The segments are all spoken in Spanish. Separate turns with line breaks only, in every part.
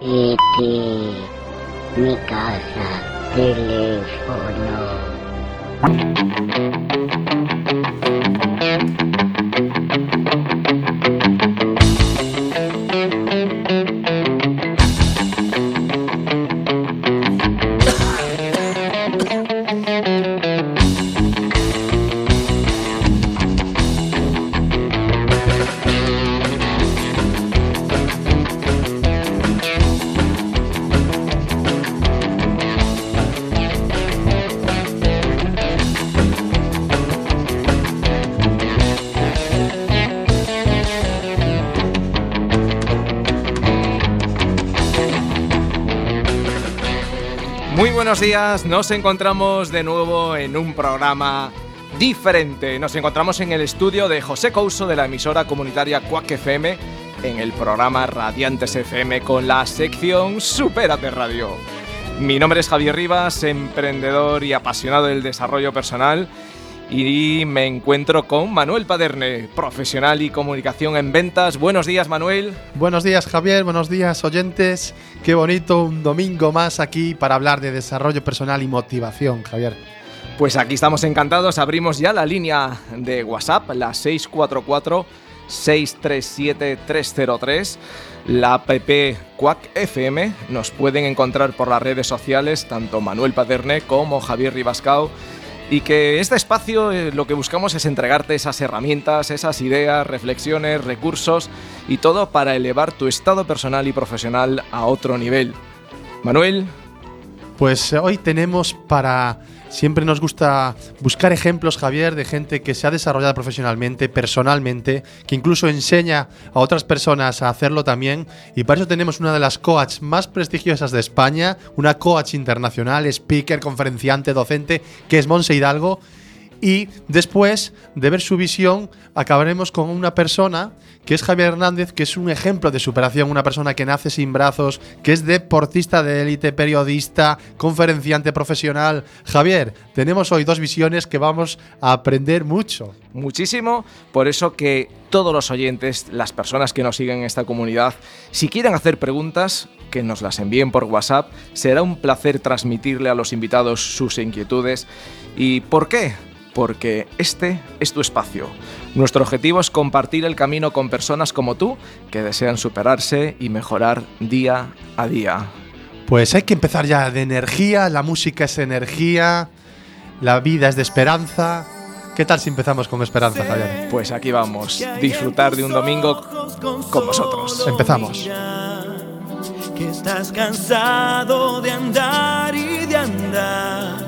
E.T. Mi casa, teléfono.
Buenos días, nos encontramos de nuevo en un programa diferente. Nos encontramos en el estudio de José Couso de la emisora comunitaria Quack FM en el programa Radiantes FM con la sección Supérate Radio. Mi nombre es Javier Rivas, emprendedor y apasionado del desarrollo personal y me encuentro con Manuel Paderne, profesional y comunicación en ventas. Buenos días, Manuel.
Buenos días, Javier. Buenos días, oyentes. Qué bonito un domingo más aquí para hablar de desarrollo personal y motivación, Javier.
Pues aquí estamos encantados. Abrimos ya la línea de WhatsApp, la 644 637 303. La app Quack FM. Nos pueden encontrar por las redes sociales tanto Manuel Paderne como Javier Ribascao y que este espacio eh, lo que buscamos es entregarte esas herramientas, esas ideas, reflexiones, recursos y todo para elevar tu estado personal y profesional a otro nivel. Manuel.
Pues eh, hoy tenemos para... Siempre nos gusta buscar ejemplos, Javier, de gente que se ha desarrollado profesionalmente, personalmente, que incluso enseña a otras personas a hacerlo también. Y para eso tenemos una de las coach más prestigiosas de España, una coach internacional, speaker, conferenciante, docente, que es Monse Hidalgo. Y después de ver su visión, acabaremos con una persona que es Javier Hernández, que es un ejemplo de superación, una persona que nace sin brazos, que es deportista de élite, periodista, conferenciante profesional. Javier, tenemos hoy dos visiones que vamos a aprender mucho.
Muchísimo, por eso que todos los oyentes, las personas que nos siguen en esta comunidad, si quieren hacer preguntas, que nos las envíen por WhatsApp, será un placer transmitirle a los invitados sus inquietudes. ¿Y por qué? Porque este es tu espacio. Nuestro objetivo es compartir el camino con personas como tú que desean superarse y mejorar día a día.
Pues hay que empezar ya de energía, la música es energía, la vida es de esperanza. ¿Qué tal si empezamos con esperanza, Javier?
Pues aquí vamos, disfrutar de un domingo con vosotros.
Empezamos.
Que estás cansado de andar y de andar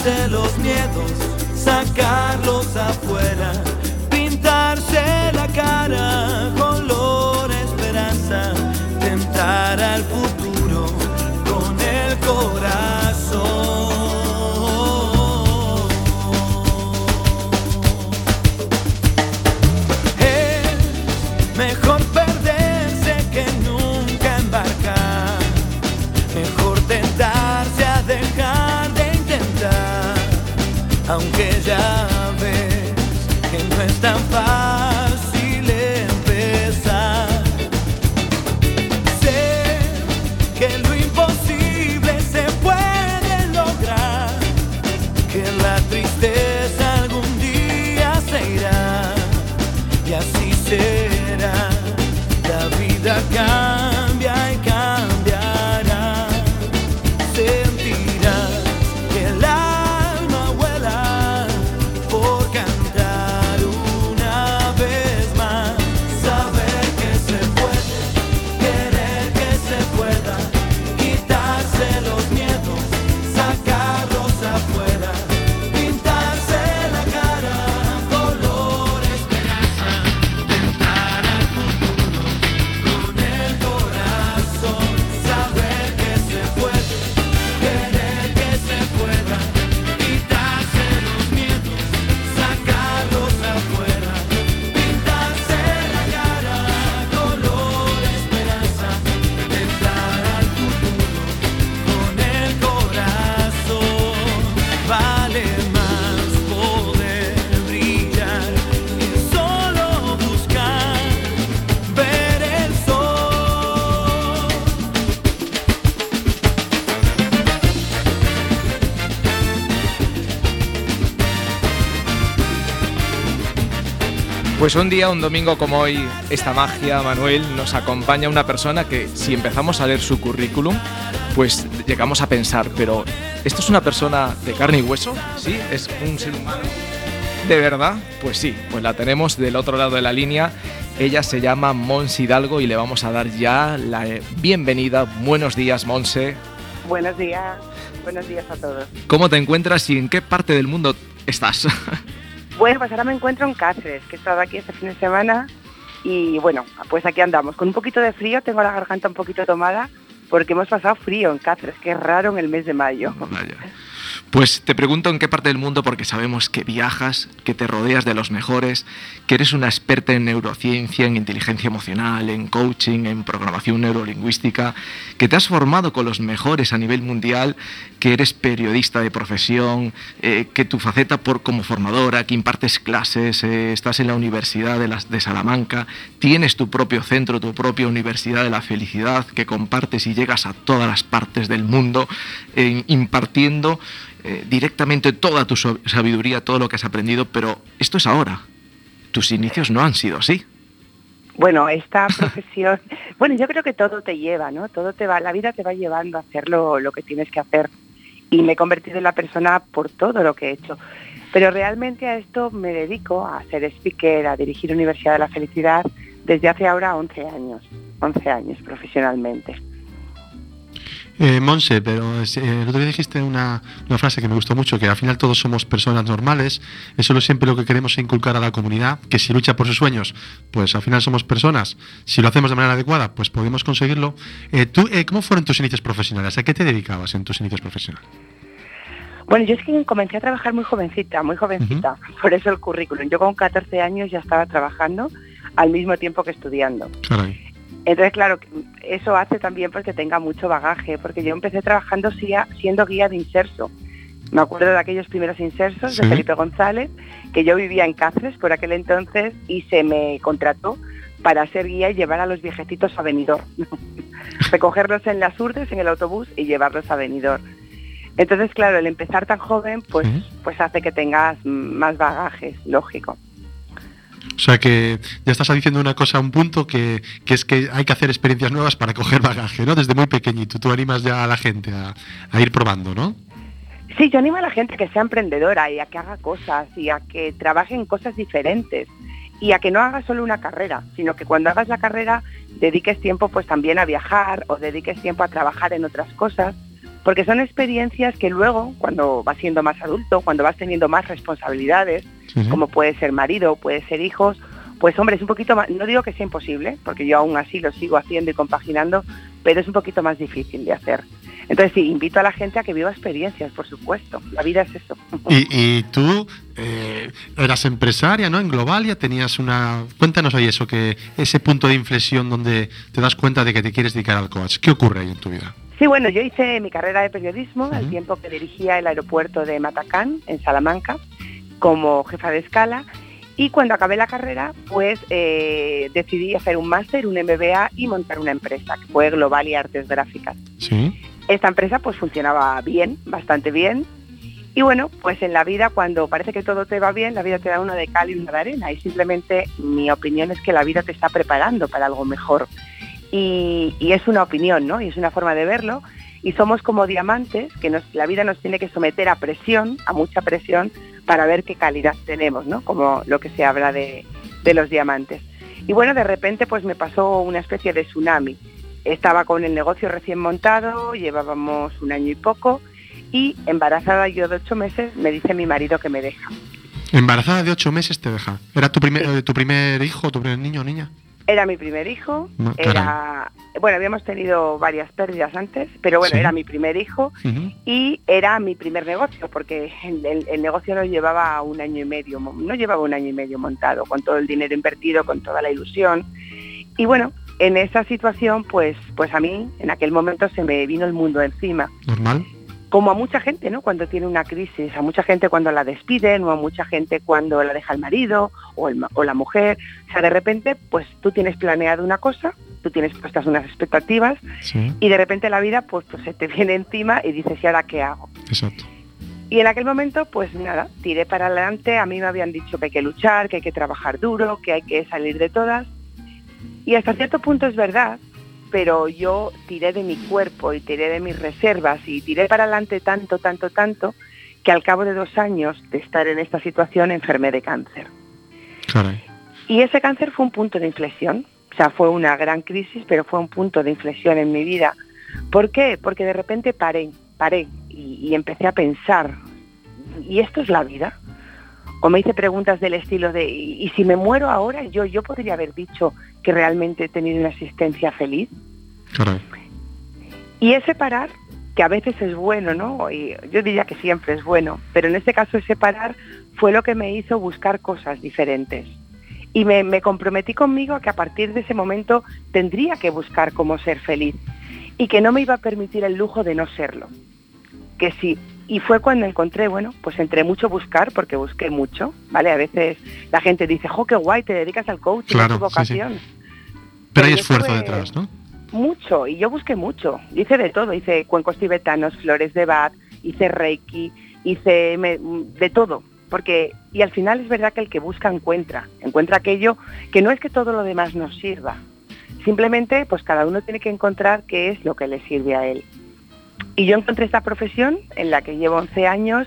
quitarse los miedos, sacarlos
Pues un día, un domingo como hoy, esta magia, Manuel, nos acompaña una persona que si empezamos a leer su currículum, pues llegamos a pensar, pero ¿esto es una persona de carne y hueso? ¿Sí? ¿Es un ser humano? ¿De verdad? Pues sí, pues la tenemos del otro lado de la línea. Ella se llama Mons Hidalgo y le vamos a dar ya la bienvenida. Buenos días, Monse.
Buenos días, buenos días a todos.
¿Cómo te encuentras y en qué parte del mundo estás?
Bueno, pues ahora me encuentro en Cáceres, que he estado aquí este fin de semana y bueno, pues aquí andamos. Con un poquito de frío, tengo la garganta un poquito tomada porque hemos pasado frío en Cáceres, que es raro en el mes de mayo.
Pues te pregunto en qué parte del mundo, porque sabemos que viajas, que te rodeas de los mejores, que eres una experta en neurociencia, en inteligencia emocional, en coaching, en programación neurolingüística, que te has formado con los mejores a nivel mundial, que eres periodista de profesión, eh, que tu faceta por, como formadora, que impartes clases, eh, estás en la Universidad de, Salamanca, tienes tu propio centro, tu propia Universidad de la Felicidad, que compartes y llegas a todas las partes del mundo eh, impartiendo eh, directamente toda tu sabiduría, todo lo que has aprendido, pero esto es ahora. Tus inicios no han sido así.
Bueno, esta profesión, bueno, yo creo que todo te lleva, ¿no? Todo te va, la vida te va llevando a hacer lo, lo que tienes que hacer. Y me he convertido en la persona por todo lo que he hecho. Pero realmente a esto me dedico, a ser speaker, a dirigir Universidad de la Felicidad desde hace ahora 11 años, 11 años profesionalmente.
Eh, Monse, pero eh, el otro día dijiste una, una, frase que me gustó mucho, que al final todos somos personas normales, eso es siempre lo que queremos inculcar a la comunidad, que si lucha por sus sueños, pues al final somos personas, si lo hacemos de manera adecuada, pues podemos conseguirlo. Eh, ¿tú, eh, ¿Cómo fueron tus inicios profesionales? ¿A qué te dedicabas en tus inicios profesionales?
Bueno, yo es que comencé a trabajar muy jovencita, muy jovencita, uh -huh. por eso el currículum. Yo con 14 años ya estaba trabajando al mismo tiempo que estudiando.
Caray.
Entonces, claro, eso hace también porque tenga mucho bagaje, porque yo empecé trabajando siendo guía de inserso. Me acuerdo de aquellos primeros insersos ¿Sí? de Felipe González, que yo vivía en Cáceres por aquel entonces y se me contrató para ser guía y llevar a los viejecitos a Benidorm. Recogerlos en las urdes, en el autobús y llevarlos a Benidorm. Entonces, claro, el empezar tan joven, pues, pues hace que tengas más bagajes, lógico.
O sea que ya estás diciendo una cosa, un punto, que, que, es que hay que hacer experiencias nuevas para coger bagaje, ¿no? Desde muy pequeñito. Tú animas ya a la gente a, a, ir probando, ¿no?
Sí, yo animo a la gente a que sea emprendedora y a que haga cosas y a que trabaje en cosas diferentes y a que no haga solo una carrera, sino que cuando hagas la carrera dediques tiempo pues también a viajar o dediques tiempo a trabajar en otras cosas, porque son experiencias que luego, cuando vas siendo más adulto, cuando vas teniendo más responsabilidades, uh -huh. como puede ser marido, puede ser hijos, pues hombre, es un poquito más, no digo que sea imposible, porque yo aún así lo sigo haciendo y compaginando, pero es un poquito más difícil de hacer. Entonces sí, invito a la gente a que viva experiencias, por supuesto. La vida es eso.
Y, y tú eh, eras empresaria, ¿no? En Globalia tenías una... Cuéntanos ahí eso, que ese punto de inflexión donde te das cuenta de que te quieres dedicar al coach. ¿Qué ocurre ahí en tu vida?
Sí, bueno, yo hice mi carrera de periodismo uh -huh. al tiempo que dirigía el aeropuerto de Matacán, en Salamanca, como jefa de escala. Y cuando acabé la carrera, pues eh, decidí hacer un máster, un MBA y montar una empresa, que fue Global y Artes Gráficas.
Sí.
Esta empresa pues funcionaba bien, bastante bien. Y bueno, pues en la vida cuando parece que todo te va bien, la vida te da una de cal y una de arena. Y simplemente mi opinión es que la vida te está preparando para algo mejor. Y, y es una opinión, ¿no? Y es una forma de verlo. Y somos como diamantes, que nos, la vida nos tiene que someter a presión, a mucha presión, para ver qué calidad tenemos, ¿no? Como lo que se habla de, de los diamantes. Y bueno, de repente pues me pasó una especie de tsunami. Estaba con el negocio recién montado, llevábamos un año y poco, y embarazada yo de ocho meses me dice mi marido que me deja.
¿Embarazada de ocho meses te deja? ¿Era tu primer, sí. tu primer hijo, tu primer niño o niña?
Era mi primer hijo, no, era, bueno, habíamos tenido varias pérdidas antes, pero bueno, ¿Sí? era mi primer hijo uh -huh. y era mi primer negocio, porque el, el, negocio lo llevaba un año y medio, no llevaba un año y medio montado, con todo el dinero invertido, con toda la ilusión. Y bueno, en esa situación, pues, pues a mí, en aquel momento se me vino el mundo encima.
Normal
como a mucha gente, ¿no? Cuando tiene una crisis, a mucha gente cuando la despiden o a mucha gente cuando la deja el marido o, el, o la mujer. O sea, de repente, pues tú tienes planeado una cosa, tú tienes puestas unas expectativas
sí.
y de repente la vida pues, pues se te viene encima y dices, ¿y ahora qué hago?
Exacto.
Y en aquel momento, pues nada, tiré para adelante. A mí me habían dicho que hay que luchar, que hay que trabajar duro, que hay que salir de todas. Y hasta cierto punto es verdad, pero yo tiré de mi cuerpo y tiré de mis reservas y tiré para adelante tanto, tanto, tanto, que al cabo de dos años de estar en esta situación enfermé de cáncer.
Caray.
Y ese cáncer fue un punto de inflexión. O sea, fue una gran crisis, pero fue un punto de inflexión en mi vida. ¿Por qué? Porque de repente paré, paré y, y empecé a pensar, ¿y esto es la vida? O me hice preguntas del estilo de, ¿y si me muero ahora? Yo, yo podría haber dicho que realmente he tenido una existencia feliz.
Caray.
Y ese parar, que a veces es bueno, ¿no? Y yo diría que siempre es bueno, pero en este caso ese parar fue lo que me hizo buscar cosas diferentes. Y me, me comprometí conmigo a que a partir de ese momento tendría que buscar cómo ser feliz y que no me iba a permitir el lujo de no serlo. Que sí. Y fue cuando encontré, bueno, pues entre mucho buscar, porque busqué mucho, ¿vale? A veces la gente dice, jo, qué guay, te dedicas al coaching,
Claro,
es tu
sí, sí.
vocación.
Pero hay esfuerzo detrás, ¿no?
Mucho, y yo busqué mucho. Hice de todo, hice cuencos tibetanos, flores de Bach, hice reiki, hice me- de todo. Porque, y al final es verdad que el que busca encuentra, encuentra aquello que no es que todo lo demás nos sirva. Simplemente, pues cada uno tiene que encontrar qué es lo que le sirve a él. Y yo encontré esta profesión en la que llevo 11 años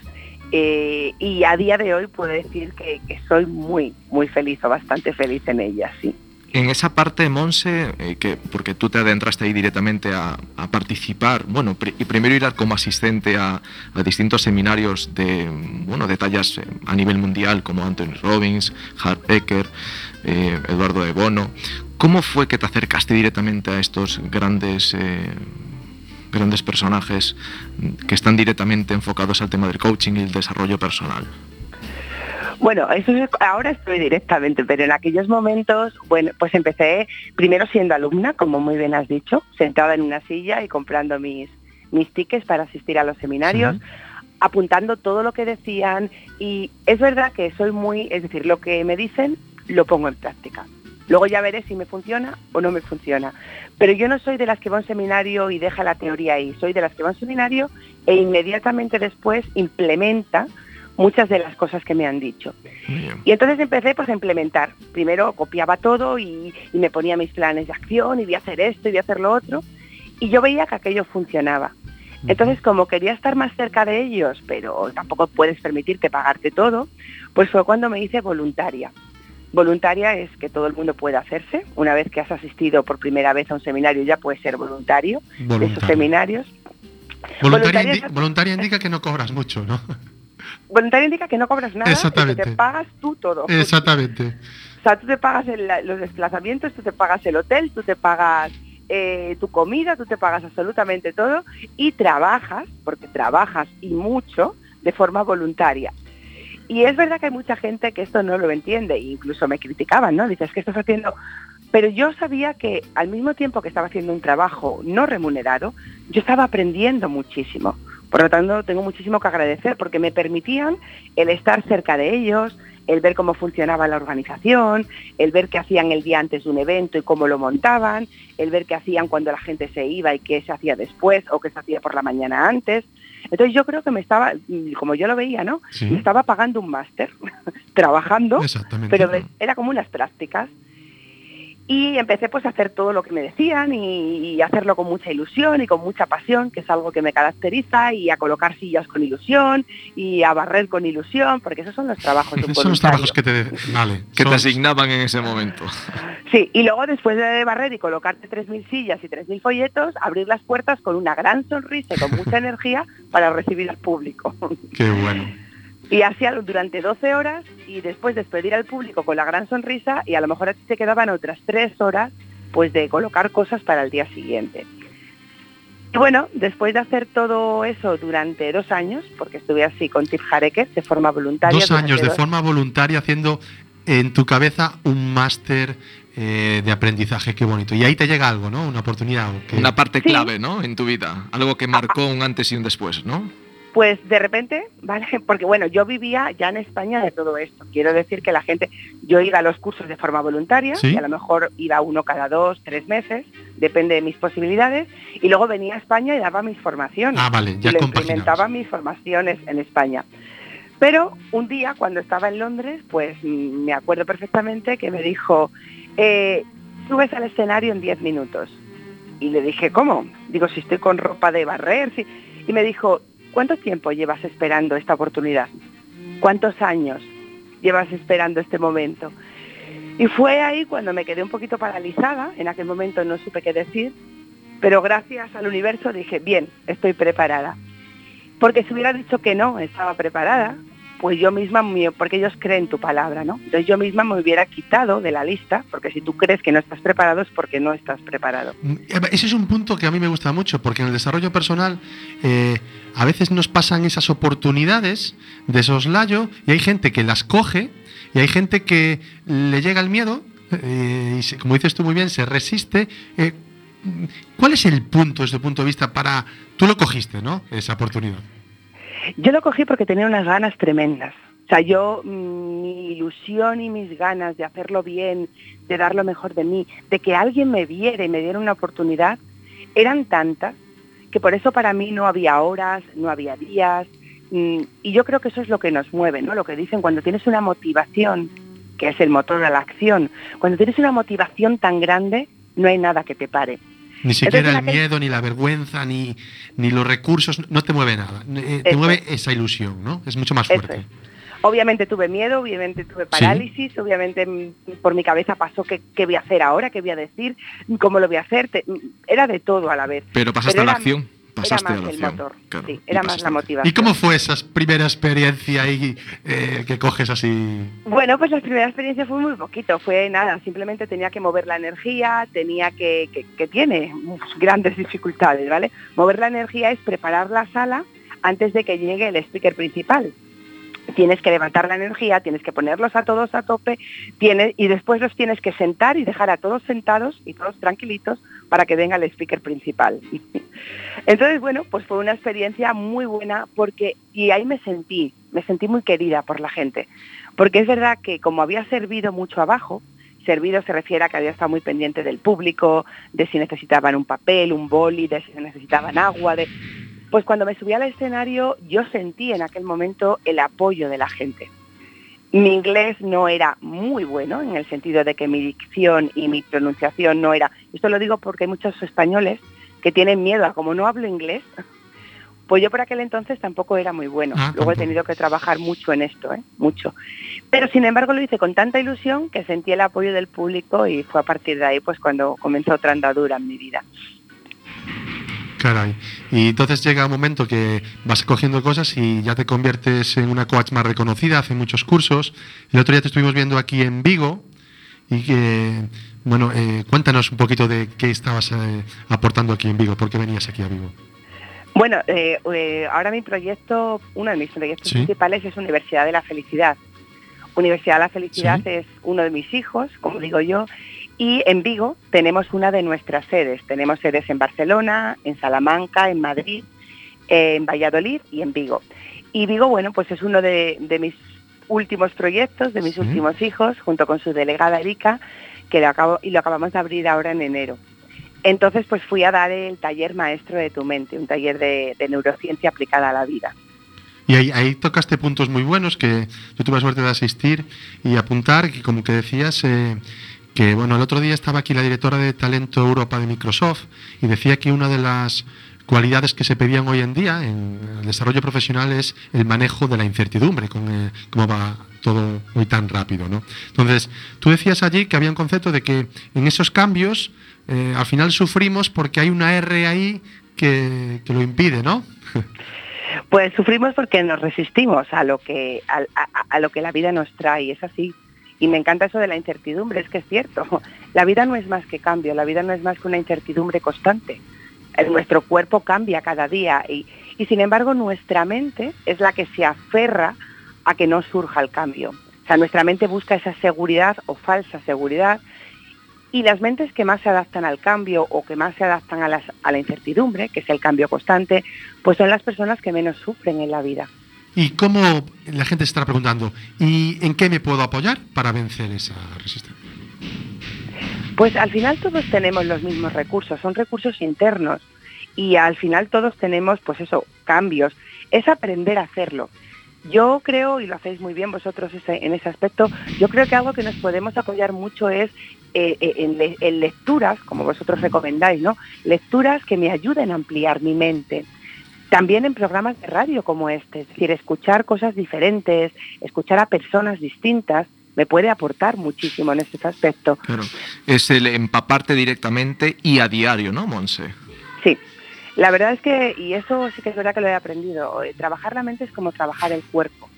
eh, y a día de hoy puedo decir que, soy muy, muy feliz o bastante feliz en ella, sí.
En esa parte, Monse, eh, que, porque tú te adentraste ahí directamente a, participar, bueno, pri- y primero ir como asistente a, distintos seminarios de, bueno, de tallas eh, a nivel mundial, como Anthony Robbins, Hart Becker, eh, Eduardo de Bono. ¿Cómo fue que te acercaste directamente a estos grandes, grandes personajes que están directamente enfocados al tema del coaching y el desarrollo personal?
Bueno, eso es- ahora estoy directamente, pero en aquellos momentos, bueno, pues empecé primero siendo alumna, como muy bien has dicho, sentada en una silla y comprando mis, mis tickets para asistir a los seminarios, apuntando todo lo que decían y es verdad que soy muy, es decir, lo que me dicen lo pongo en práctica. Luego ya veré si me funciona o no me funciona. Pero yo no soy de las que va a un seminario y deja la teoría ahí, soy de las que va a un seminario e inmediatamente después implementa muchas de las cosas que me han dicho. Y entonces empecé pues a implementar. Primero copiaba todo y, y me ponía mis planes de acción y voy a hacer esto y voy a hacer lo otro. Y yo veía que aquello funcionaba. Entonces, como quería estar más cerca de ellos, pero tampoco puedes permitirte pagarte todo, pues fue cuando me hice voluntaria. Voluntaria es que todo el mundo puede hacerse. Una vez que has asistido por primera vez a un seminario ya puedes ser voluntario de esos seminarios.
Voluntaria,
Voluntaria
indi- voluntaria indica que no cobras mucho, ¿no?
Voluntario indica que no cobras nada y que
Exactamente.
te pagas tú todo.
Exactamente.
O sea, tú te pagas el- los desplazamientos, tú te pagas el hotel, tú te pagas eh, tu comida, tú te pagas absolutamente todo y trabajas, porque trabajas y mucho, de forma voluntaria. Y es verdad que hay mucha gente que esto no lo entiende, incluso me criticaban, ¿no? Dices que estás haciendo... Pero yo sabía que al mismo tiempo que estaba haciendo un trabajo no remunerado, yo estaba aprendiendo muchísimo. Por lo tanto, tengo muchísimo que agradecer porque me permitían el estar cerca de ellos, el ver cómo funcionaba la organización, el ver qué hacían el día antes de un evento y cómo lo montaban, el ver qué hacían cuando la gente se iba y qué se hacía después o qué se hacía por la mañana antes. Entonces yo creo que me estaba, como yo lo veía, ¿no?
Sí.
Me estaba pagando un máster, trabajando, pero era como unas prácticas. Y empecé pues a hacer todo lo que me decían y, y hacerlo con mucha ilusión y con mucha pasión, que es algo que me caracteriza, y a colocar sillas con ilusión y a barrer con ilusión, porque esos son los trabajos de un
Son los trabajos que te. Vale.
Que te asignaban en ese momento.
Sí, y luego después de barrer y colocarte 3.000 sillas y 3.000 folletos, abrir las puertas con una gran sonrisa y con mucha energía para recibir al público.
Qué bueno.
Y al- durante 12 horas y después despedir al público con la gran sonrisa y a lo mejor a ti te quedaban otras 3 horas pues de colocar cosas para el día siguiente. Y bueno, después de hacer todo eso durante dos años, porque estuve así con Tip Hareker de forma voluntaria.
Dos años de
dos-
forma voluntaria haciendo en tu cabeza un máster eh, de aprendizaje. Qué bonito. Y ahí te llega algo, ¿no? Una oportunidad. que-
Una parte
Sí.
clave, ¿no? En tu vida. Algo que marcó un antes y un después, ¿no?
Pues de repente, ¿vale? Porque bueno, yo vivía ya en España de todo esto. Quiero decir que la gente, yo iba a los cursos de forma voluntaria
Sí.
y a lo mejor iba uno cada dos, tres meses, depende de mis posibilidades, y luego venía a España y daba mis formaciones.
Ah, vale, ya
y implementaba mis formaciones en España. Pero un día, cuando estaba en Londres, pues me acuerdo perfectamente que me dijo, eh, subes al escenario en 10 minutos. Y le dije, ¿cómo? Digo, si estoy con ropa de barrer. sí". Y me dijo, ¿cuánto tiempo llevas esperando esta oportunidad? ¿Cuántos años llevas esperando este momento? Y fue ahí cuando me quedé un poquito paralizada, en aquel momento no supe qué decir, pero gracias al universo dije, bien, estoy preparada. Porque si hubiera dicho que no, estaba preparada, pues yo misma, porque ellos creen tu palabra, ¿no? Entonces yo misma me hubiera quitado de la lista, porque si tú crees que no estás preparado es porque no estás preparado.
Mm, Ese es un punto que a mí me gusta mucho, porque en el desarrollo personal eh, a veces nos pasan esas oportunidades de soslayo y hay gente que las coge y hay gente que le llega el miedo eh, y, se- como dices tú muy bien, se resiste. Eh, ¿Cuál es el punto desde tu punto de vista para... Tú lo cogiste, ¿no? Esa oportunidad.
Yo lo cogí porque tenía unas ganas tremendas. O sea, yo, mm, mi ilusión y mis ganas de hacerlo bien, de dar lo mejor de mí, de que alguien me viera y me diera una oportunidad, eran tantas que por eso para mí no había horas, no había días. mm, Y yo creo que eso es lo que nos mueve, ¿no? Lo que dicen cuando tienes una motivación, que es el motor de la acción, cuando tienes una motivación tan grande, no hay nada que te pare.
Ni siquiera el
aquel-
miedo, ni la vergüenza, ni, ni los recursos, no te mueve nada. Eh, te
Eso
mueve
es.
esa ilusión, ¿no? Es mucho más fuerte.
es. Obviamente tuve miedo, obviamente tuve parálisis, obviamente por mi cabeza pasó qué, qué voy a hacer ahora, qué voy a decir, cómo lo voy a hacer. te- era de todo a la vez.
Pero pasaste
Pero
a la
era-
acción. Pasaste
era
a
más
la
el
acción.
motor,
claro,
sí,
y
era más la motivación.
¿Y cómo fue esa primera experiencia ahí eh, que coges así?
Bueno, pues la primera experiencia fue muy poquito, fue nada, simplemente tenía que mover la energía, tenía que, que, que tiene grandes dificultades, ¿vale? Mover la energía es preparar la sala antes de que llegue el speaker principal. Tienes que levantar la energía, tienes que ponerlos a todos a tope, tienes, y después los tienes que sentar y dejar a todos sentados y todos tranquilitos para que venga el speaker principal. Entonces, bueno, pues fue una experiencia muy buena porque, y ahí me sentí, me sentí muy querida por la gente. Porque es verdad que como había servido mucho abajo, servido se refiere a que había estado muy pendiente del público, de si necesitaban un papel, un boli, de si necesitaban agua, de... Pues cuando me subí al escenario yo sentí en aquel momento el apoyo de la gente. Mi inglés no era muy bueno en el sentido de que mi dicción y mi pronunciación no era. Esto lo digo porque hay muchos españoles que tienen miedo a como no hablo inglés. Pues yo por aquel entonces tampoco era muy bueno.
Ah,
Luego he tenido que trabajar mucho en esto, ¿eh? mucho. Pero sin embargo lo hice con tanta ilusión que sentí el apoyo del público y fue a partir de ahí pues cuando comenzó otra andadura en mi vida.
Caray. Y entonces llega un momento que vas cogiendo cosas y ya te conviertes en una coach más reconocida, hace muchos cursos. El otro día te estuvimos viendo aquí en Vigo y que, bueno, eh, cuéntanos un poquito de qué estabas eh, aportando aquí en Vigo, por qué venías aquí a Vigo.
Bueno, eh, eh, ahora mi proyecto, uno de mis proyectos
Sí.
principales es Universidad de la Felicidad. Universidad de la Felicidad
Sí.
es uno de mis hijos, como digo yo, y en Vigo tenemos una de nuestras sedes. Tenemos sedes en Barcelona, en Salamanca, en Madrid, en Valladolid y en Vigo. Y Vigo, bueno, pues es uno de, de mis últimos proyectos, de mis
Sí.
últimos hijos, junto con su delegada Erika, que lo acabo, y lo acabamos de abrir ahora en enero. Entonces, pues fui a dar el taller maestro de tu mente, un taller de, neurociencia aplicada a la vida.
Y ahí, ahí tocaste puntos muy buenos que yo tuve la suerte de asistir y apuntar, que como que decías, eh, que bueno, el otro día estaba aquí la directora de Talento Europa de Microsoft y decía que una de las cualidades que se pedían hoy en día en el desarrollo profesional es el manejo de la incertidumbre, con eh, cómo va todo hoy tan rápido. ¿no? Entonces, tú decías allí que había un concepto de que en esos cambios eh, al final sufrimos porque hay una R ahí que, que lo impide, ¿no?
Pues sufrimos porque nos resistimos a lo que a, a- lo que la vida nos trae, es así. Y me encanta eso de la incertidumbre, es que es cierto. La vida no es más que cambio, la vida no es más que una incertidumbre constante. Eh, Nuestro cuerpo cambia cada día y, sin embargo nuestra mente es la que se aferra a que no surja el cambio. O sea, nuestra mente busca esa seguridad o falsa seguridad y las mentes que más se adaptan al cambio o que más se adaptan a, a la incertidumbre, que es el cambio constante, pues son las personas que menos sufren en la vida.
¿Y cómo la gente se estará preguntando, ¿y en qué me puedo apoyar para vencer esa resistencia?
Pues al final todos tenemos los mismos recursos, son recursos internos y al final todos tenemos, pues eso, cambios. Es aprender a hacerlo. Yo creo, y lo hacéis muy bien vosotros en ese aspecto, yo creo que algo que nos podemos apoyar mucho es eh, eh, en, lecturas, como vosotros recomendáis, ¿no? Lecturas que me ayuden a ampliar mi mente. También en programas de radio como este, es decir, escuchar cosas diferentes, escuchar a personas distintas, me puede aportar muchísimo en este aspecto.
Claro. Es el empaparte directamente y a diario, ¿no, Monse?
Sí, la verdad es que, y eso sí que es verdad que lo he aprendido, eh, trabajar la mente es como trabajar el cuerpo.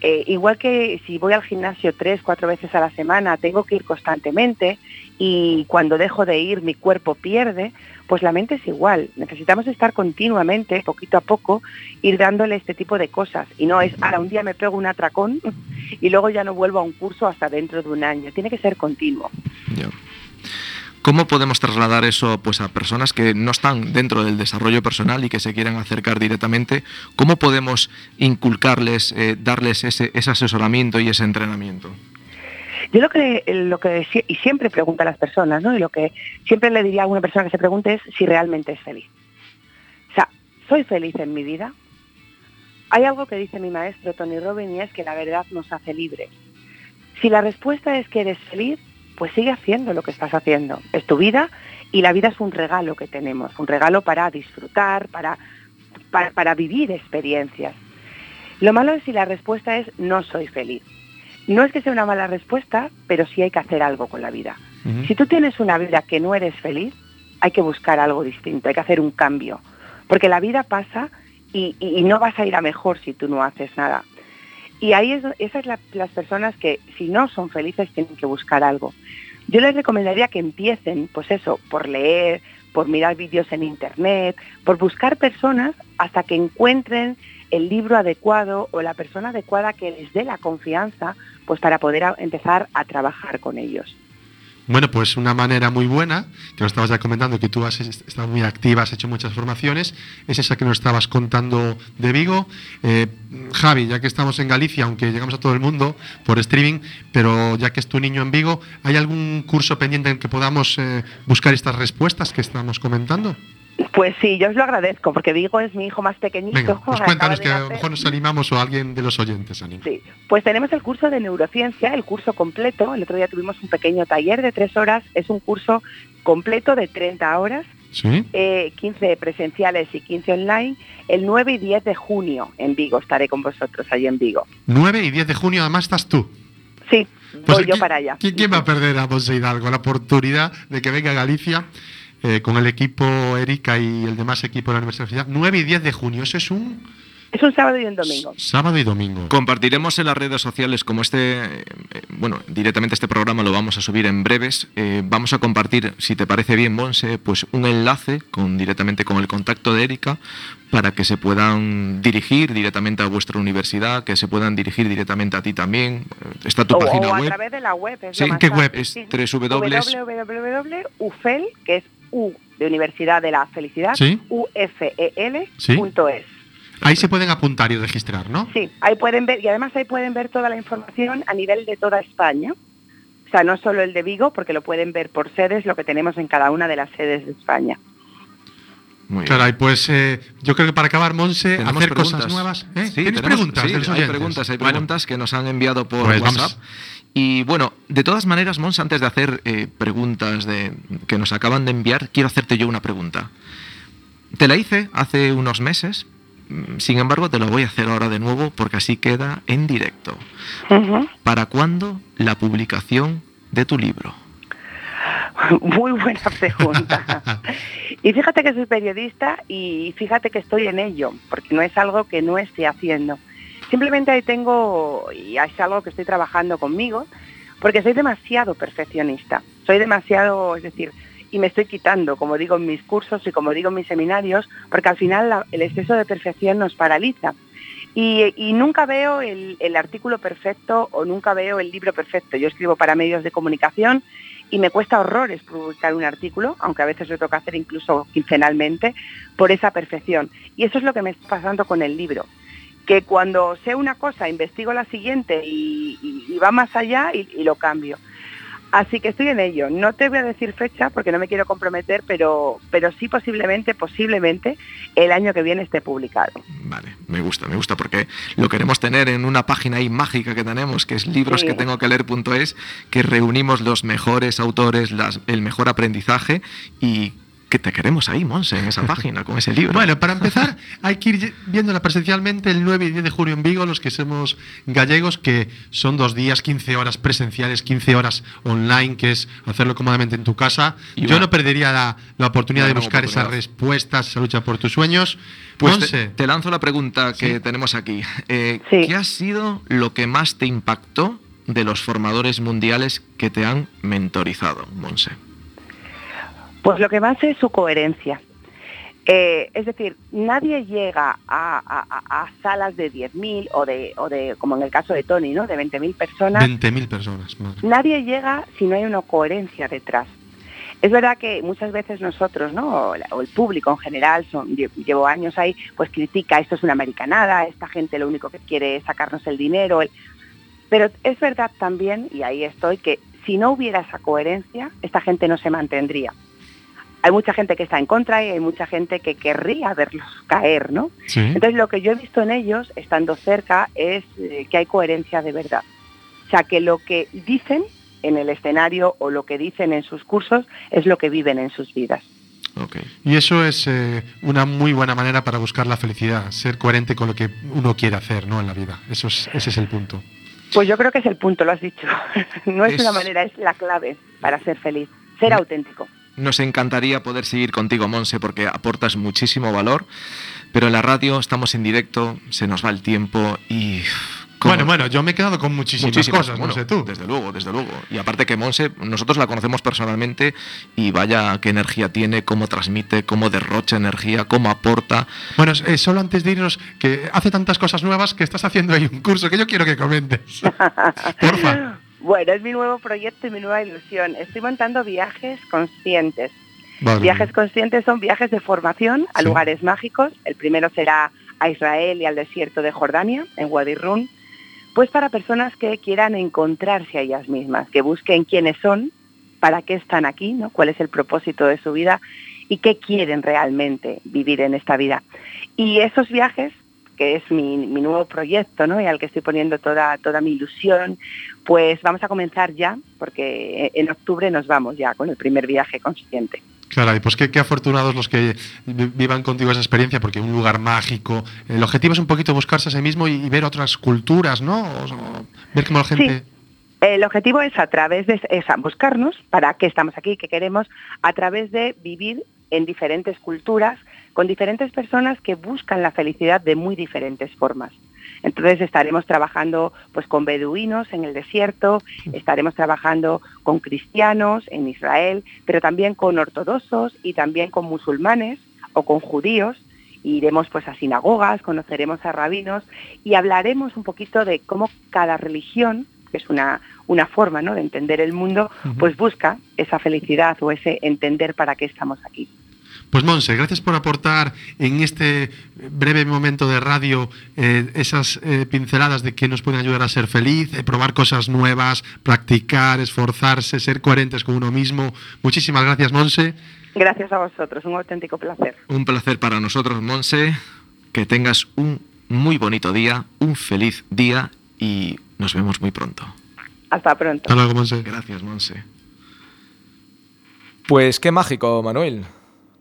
Eh, igual que si voy al gimnasio tres, cuatro veces a la semana, tengo que ir constantemente y cuando dejo de ir mi cuerpo pierde, pues la mente es igual. Necesitamos estar continuamente, poquito a poco, ir dándole este tipo de cosas. Y no es, ahora un día me pego un atracón y luego ya no vuelvo a un curso hasta dentro de un año. Tiene que ser continuo.
¿Cómo podemos trasladar eso pues, a personas que no están dentro del desarrollo personal y que se quieran acercar directamente? ¿Cómo podemos inculcarles, eh, darles ese, asesoramiento y ese entrenamiento?
Yo lo que, lo que y siempre pregunto a las personas, ¿no? Y lo que siempre le diría a una persona que se pregunte es si realmente es feliz. O sea, ¿soy feliz en mi vida? Hay algo que dice mi maestro Tony Robbins y es que la verdad nos hace libres. Si la respuesta es que eres feliz, pues sigue haciendo lo que estás haciendo. Es tu vida y la vida es un regalo que tenemos, un regalo para disfrutar, para, para, vivir experiencias. Lo malo es si la respuesta es no soy feliz. No es que sea una mala respuesta, pero sí hay que hacer algo con la vida. Si tú tienes una vida que no eres feliz, hay que buscar algo distinto, hay que hacer un cambio. Porque la vida pasa y, no vas a ir a mejor si tú no haces nada. Y ahí es, esas las personas que si no son felices tienen que buscar algo. Yo les recomendaría que empiecen, pues eso, por leer, por mirar vídeos en internet, por buscar personas hasta que encuentren el libro adecuado o la persona adecuada que les dé la confianza, pues para poder empezar a trabajar con ellos.
Bueno, pues una manera muy buena, que nos estabas ya comentando, que tú has estado muy activa, has hecho muchas formaciones, es esa que nos estabas contando de Vigo. Eh, Javi, ya que estamos en Galicia, aunque llegamos a todo el mundo por streaming, pero ya que es tu niño en Vigo, ¿hay algún curso pendiente en que podamos eh, buscar estas respuestas que estamos comentando?
Pues sí, yo os lo agradezco, porque Vigo es mi hijo más pequeñito.
pues cuéntanos que a lo mejor nos animamos o alguien de los oyentes anima.
Sí, pues tenemos el curso de neurociencia, el curso completo. El otro día tuvimos un pequeño taller de tres horas. Es un curso completo de 30 horas, ¿Sí? 15 eh, presenciales y 15 online. El 9 y 10 de junio en Vigo estaré con vosotros, ahí en Vigo.
9 y 10 de junio además estás tú.
Sí, pues voy yo para allá.
¿quién, va a perder a José Hidalgo la oportunidad de que venga a Galicia? Eh, con el equipo Erika y el demás equipo de la Universidad 9 y 10 de junio. Eso es un...
Es un sábado y un domingo.
Sábado y domingo.
Compartiremos en las redes sociales, como este, eh, bueno, directamente este programa lo vamos a subir en breves. Eh, vamos a compartir, si te parece bien, Monse, pues un enlace con, directamente con el contacto de Erika para que se puedan dirigir directamente a vuestra universidad, que se puedan dirigir directamente a ti también. Está tu página web.
a través de la web.
Es ¿qué web? Es
www.ufel, que es U de Universidad de la Felicidad, ufel.es.
Ahí se pueden apuntar y registrar, ¿no?
Sí, ahí pueden ver, y además ahí pueden ver toda la información a nivel de toda España. O sea, no solo el de Vigo, porque lo pueden ver por sedes, lo que tenemos en cada una de las sedes de España.
Muy claro, y pues eh, yo creo que para acabar, Monse, hacer cosas nuevas. ¿eh?
¿Tienes preguntas? Sí, hay preguntas, hay preguntas que nos han enviado por pues WhatsApp. Y bueno, de todas maneras, Mons, antes de hacer eh, preguntas de, que nos acaban de enviar, quiero hacerte yo una pregunta. Te la hice hace unos meses, mm, sin embargo te lo voy a hacer ahora de nuevo porque así queda en directo. ¿Para cuándo la publicación de tu libro?
Muy buena pregunta. y fíjate que soy periodista y fíjate que estoy en ello, porque no es algo que no esté haciendo. Simplemente ahí tengo, y es algo que estoy trabajando conmigo, porque soy demasiado perfeccionista. Soy demasiado, es decir, y me estoy quitando, como digo en mis cursos y como digo en mis seminarios, porque al final el exceso de perfección nos paraliza. Y, nunca veo el, el, artículo perfecto o nunca veo el libro perfecto. Yo escribo para medios de comunicación y me cuesta horrores publicar un artículo, aunque a veces lo toca hacer incluso quincenalmente, por esa perfección. Y eso es lo que me está pasando con el libro que cuando sé una cosa investigo la siguiente y, va más allá y, lo cambio. Así que estoy en ello. No te voy a decir fecha porque no me quiero comprometer, pero, pero sí posiblemente, posiblemente el año que viene esté publicado.
Vale, me gusta, me gusta porque lo queremos tener en una página ahí mágica que tenemos, que es libros que tengo que leer.es, que reunimos los mejores autores, las, el mejor aprendizaje y que te queremos ahí, Monse, en esa página, con ese libro.
Bueno, para empezar, hay que ir viéndola presencialmente el 9 y 10 de julio en Vigo, los que somos gallegos, que son dos días, 15 horas presenciales, 15 horas online, que es hacerlo cómodamente en tu casa. Yo no perdería la, oportunidad de buscar esas respuestas, esa lucha por tus sueños.
Pues te, lanzo la pregunta que tenemos aquí. Eh, ¿Qué ha sido lo que más te impactó de los formadores mundiales que te han mentorizado, Monse?
Pues lo que más es su coherencia. Eh, es decir, nadie llega a, salas de 10.000 o de, o de, como en el caso de Tony, ¿no? de 20.000 personas.
20.000 personas. Madre.
Nadie llega si no hay una coherencia detrás. Es verdad que muchas veces nosotros, ¿no? o el público en general, son, llevo años ahí, pues critica, esto es una americanada, esta gente lo único que quiere es sacarnos el dinero. Pero es verdad también, y ahí estoy, que si no hubiera esa coherencia, esta gente no se mantendría hay mucha gente que está en contra y hay mucha gente que querría verlos caer, ¿no? Entonces lo que yo he visto en ellos, estando cerca, es eh, que hay coherencia de verdad. O sea, que lo que dicen en el escenario o lo que dicen en sus cursos es lo que viven en sus vidas.
Y eso es eh, una muy buena manera para buscar la felicidad, ser coherente con lo que uno quiere hacer ¿no? en la vida. Eso es, ese es el punto.
Pues yo creo que es el punto, lo has dicho. no es, una manera, es la clave para ser feliz, ser auténtico.
Nos encantaría poder seguir contigo, Monse, porque aportas muchísimo valor, pero en la radio estamos en directo, se nos va el tiempo y...
Bueno, bueno, yo me he quedado con muchísimas, cosas, no sé tú.
Desde luego, desde luego. Y aparte que Monse, nosotros la conocemos personalmente y vaya qué energía tiene, cómo transmite, cómo derrocha energía, cómo aporta.
Bueno, eh, solo antes de irnos, que hace tantas cosas nuevas que estás haciendo ahí un curso que yo quiero que comentes. Porfa.
Bueno, es mi nuevo proyecto y mi nueva ilusión. Estoy montando viajes conscientes. Viajes conscientes son viajes de formación a lugares mágicos. El primero será a Israel y al desierto de Jordania, en Wadi Rum, pues para personas que quieran encontrarse a ellas mismas, que busquen quiénes son, para qué están aquí, ¿no? cuál es el propósito de su vida y qué quieren realmente vivir en esta vida. Y esos viajes que es mi, nuevo proyecto, ¿no? Y al que estoy poniendo toda, toda mi ilusión, pues vamos a comenzar ya, porque en octubre nos vamos ya con el primer viaje consciente.
Claro, y pues qué, afortunados los que vivan contigo esa experiencia, porque un lugar mágico. El objetivo es un poquito buscarse a sí mismo y, ver otras culturas, ¿no? ver cómo la gente.
El objetivo es a través de buscarnos para qué estamos aquí, qué queremos, a través de vivir en diferentes culturas, con diferentes personas que buscan la felicidad de muy diferentes formas. Entonces estaremos trabajando pues con beduinos en el desierto, estaremos trabajando con cristianos en Israel, pero también con ortodoxos y también con musulmanes o con judíos. Iremos pues a sinagogas, conoceremos a rabinos y hablaremos un poquito de cómo cada religión, que es una, una forma ¿no? de entender el mundo, pues busca esa felicidad o ese entender para qué estamos aquí.
Pues Monse, gracias por aportar en este breve momento de radio eh, esas eh, pinceladas de que nos pueden ayudar a ser feliz, eh, probar cosas nuevas, practicar, esforzarse, ser coherentes con uno mismo. Muchísimas gracias, Monse.
Gracias a vosotros, un auténtico placer.
Un placer para nosotros, Monse. Que tengas un muy bonito día, un feliz día y nos vemos muy pronto.
Hasta pronto.
Hasta luego, Monse.
Gracias, Monse. Pues qué mágico, Manuel.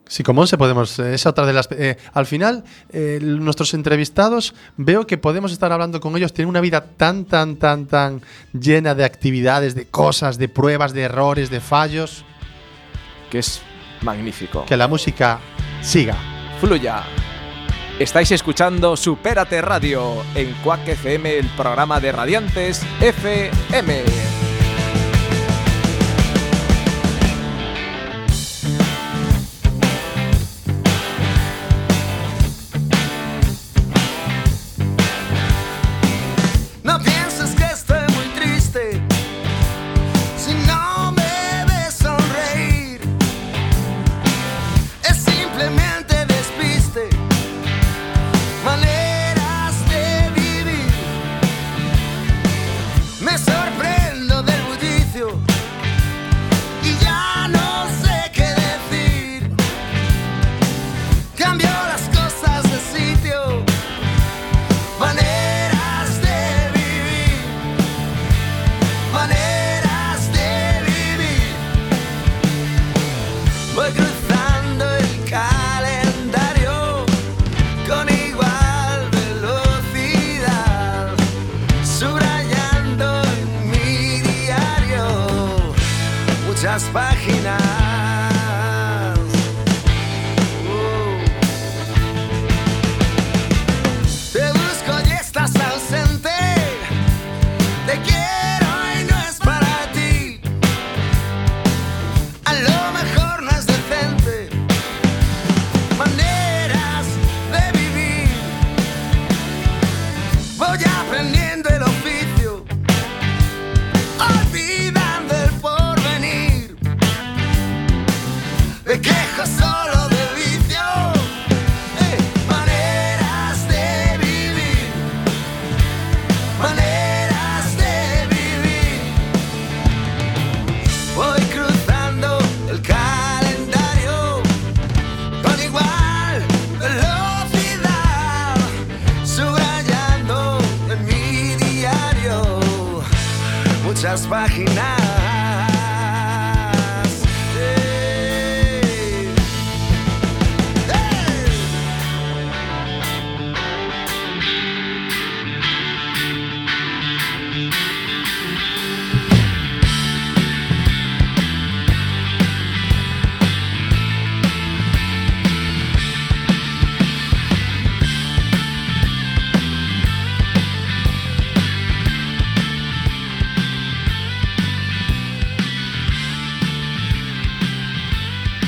Sí, como se podemos. Eh, es otra de las. Eh, al final, eh, nuestros entrevistados, veo que podemos estar hablando con ellos. Tienen una vida tan, tan, tan, tan llena de actividades, de cosas, de pruebas, de errores, de fallos.
Que es magnífico.
Que la música siga.
Fluya. Estáis escuchando Supérate Radio en Quack FM, el programa de Radiantes FM.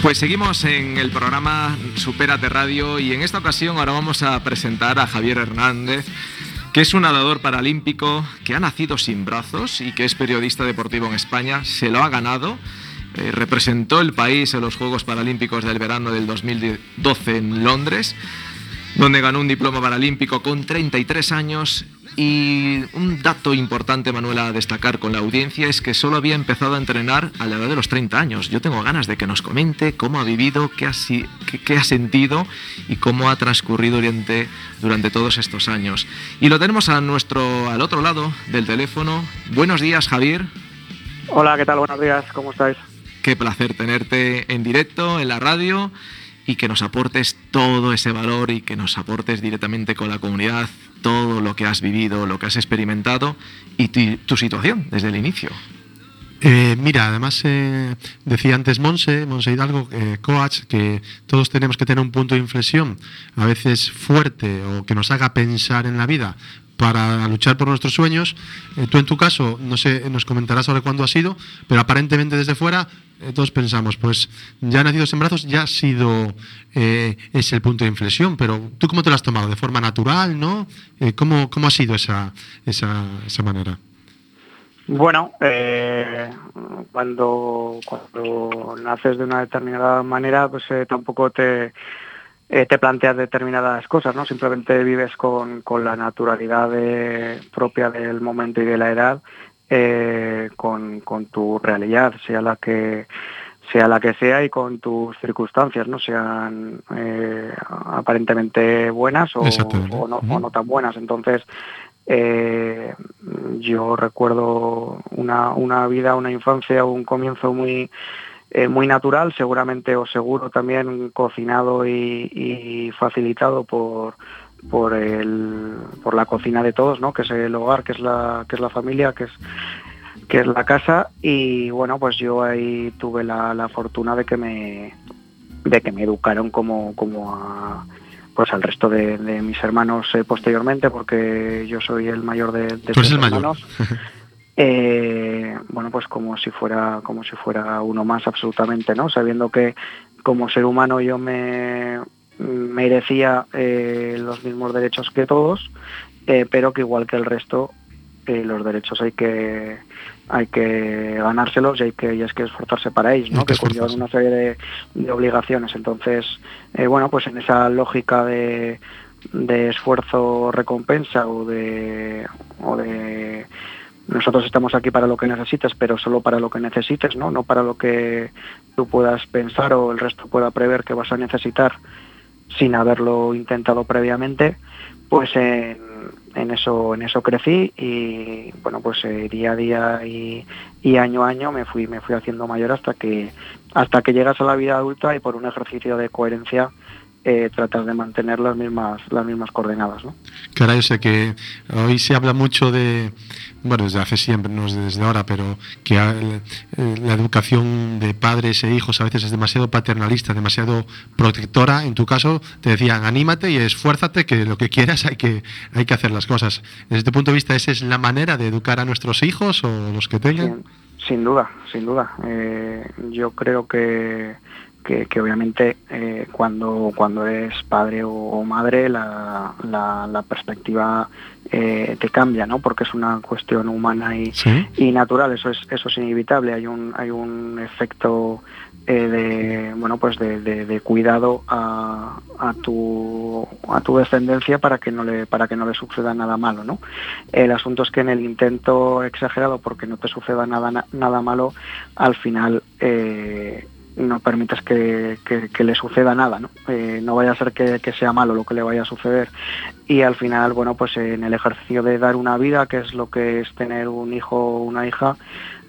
Pues seguimos en el programa Supérate Radio y en esta ocasión ahora vamos a presentar a Javier Hernández, que es un nadador paralímpico que ha nacido sin brazos y que es periodista deportivo en España. Se lo ha ganado. eh, representó el país en los Juegos Paralímpicos del verano del 2012 en Londres, donde ganó un diploma paralímpico con 33 años. Y un dato importante, Manuela, a destacar con la audiencia es que solo había empezado a entrenar a la edad de los 30 años. Yo tengo ganas de que nos comente cómo ha vivido, qué ha, qué ha sentido y cómo ha transcurrido durante, durante todos estos años. Y lo tenemos a nuestro, al otro lado del teléfono. Buenos días, Javier.
Hola, ¿qué tal? Buenos días, ¿cómo estáis?
Qué placer tenerte en directo, en la radio, y que nos aportes todo ese valor y que nos aportes directamente con la comunidad todo lo que has vivido, lo que has experimentado y tu, tu situación desde el inicio.
Eh, mira, además eh, decía antes Monse, Monse Hidalgo, eh, coach, que todos tenemos que tener un punto de inflexión, a veces fuerte o que nos haga pensar en la vida para luchar por nuestros sueños. Eh, tú en tu caso, no sé, nos comentarás sobre cuándo ha sido, pero aparentemente desde fuera eh, todos pensamos, pues ya nacidos en brazos ya ha sido eh, es el punto de inflexión, pero tú cómo te lo has tomado, de forma natural, ¿no? Eh, ¿cómo, ¿Cómo ha sido esa, esa, esa manera?
Bueno, cuando, cuando naces de una determinada manera, pues tampoco te, eh, te planteas determinadas cosas, ¿no? Simplemente vives con, con la naturalidad de- propia del momento y de la edad, eh, con, con tu realidad, sea la que sea la que sea y con tus circunstancias, no sean eh, aparentemente buenas o, no, o no tan buenas. Entonces, yo recuerdo una, una vida, una infancia, un comienzo muy eh, muy natural, seguramente o seguro también cocinado y, y facilitado por por el por la cocina de todos, ¿no? Que es el hogar, que es la que es la familia, que es que es la casa y bueno, pues yo ahí tuve la, la fortuna de que me de que me educaron como como a pues al resto de, de mis hermanos eh, posteriormente porque yo soy el mayor de, de
el mayor.
eh, bueno pues como si fuera como si fuera uno más absolutamente no sabiendo que como ser humano yo me merecía eh, los mismos derechos que todos eh, pero que igual que el resto los derechos hay que hay que ganárselos y hay que y es que esforzarse para ellos ¿no?
Hay que
conllevan una serie de, de obligaciones. Entonces bueno pues en esa lógica de de esfuerzo recompensa o de o de nosotros estamos aquí para lo que necesites, pero solo para lo que necesites, ¿no? No para lo que tú puedas pensar o el resto pueda prever que vas a necesitar sin haberlo intentado previamente, pues en, eso crecí y bueno pues eh, día a día y, y año a año me fui me fui haciendo mayor hasta que hasta que llegas a la vida adulta y por un ejercicio de coherencia eh, tratar de mantener las mismas, las mismas coordenadas. ¿no?
Caray, o sea que hoy se habla mucho de, bueno, desde hace siempre, no desde ahora, pero que la educación de padres e hijos a veces es demasiado paternalista, demasiado protectora. En tu caso, te decían, anímate y esfuérzate, que lo que quieras hay que, hay que hacer las cosas. Desde tu punto de vista, ¿esa es la manera de educar a nuestros hijos o los que tengan?
Sin, duda, sin duda. Eh, yo creo que que, obviamente eh, cuando, cuando eres padre o, madre la, la, perspectiva eh, te cambia, ¿no? Porque es una cuestión humana y, y, natural, eso es, eso es inevitable, hay un, hay un efecto eh, de bueno pues de, de, cuidado a, a, tu a tu descendencia para que no le para que no le suceda nada malo no el asunto es que en el intento exagerado porque no te suceda nada nada malo al final eh, no permitas que, le suceda nada, ¿no? Eh, no vaya a ser que, sea malo lo que le vaya a suceder. Y al final, bueno, pues en el ejercicio de dar una vida, que es lo que es tener un hijo o una hija,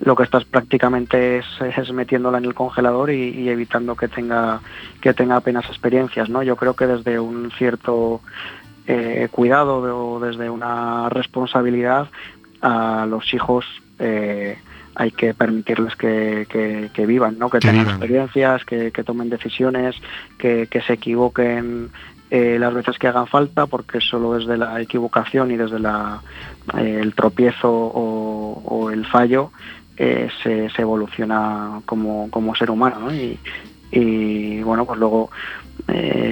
lo que estás prácticamente es, metiéndola en el congelador y, evitando que tenga, que tenga apenas experiencias, ¿no? Yo creo que desde un cierto eh, cuidado o desde una responsabilidad a los hijos eh, hay que permitirles que, vivan, ¿no? que, tengan experiencias, que, tomen decisiones, que, se equivoquen eh, las veces que hagan falta, porque solo desde la equivocación y desde la, eh, el tropiezo o, el fallo eh, se, evoluciona como, ser humano. Y, bueno, pues luego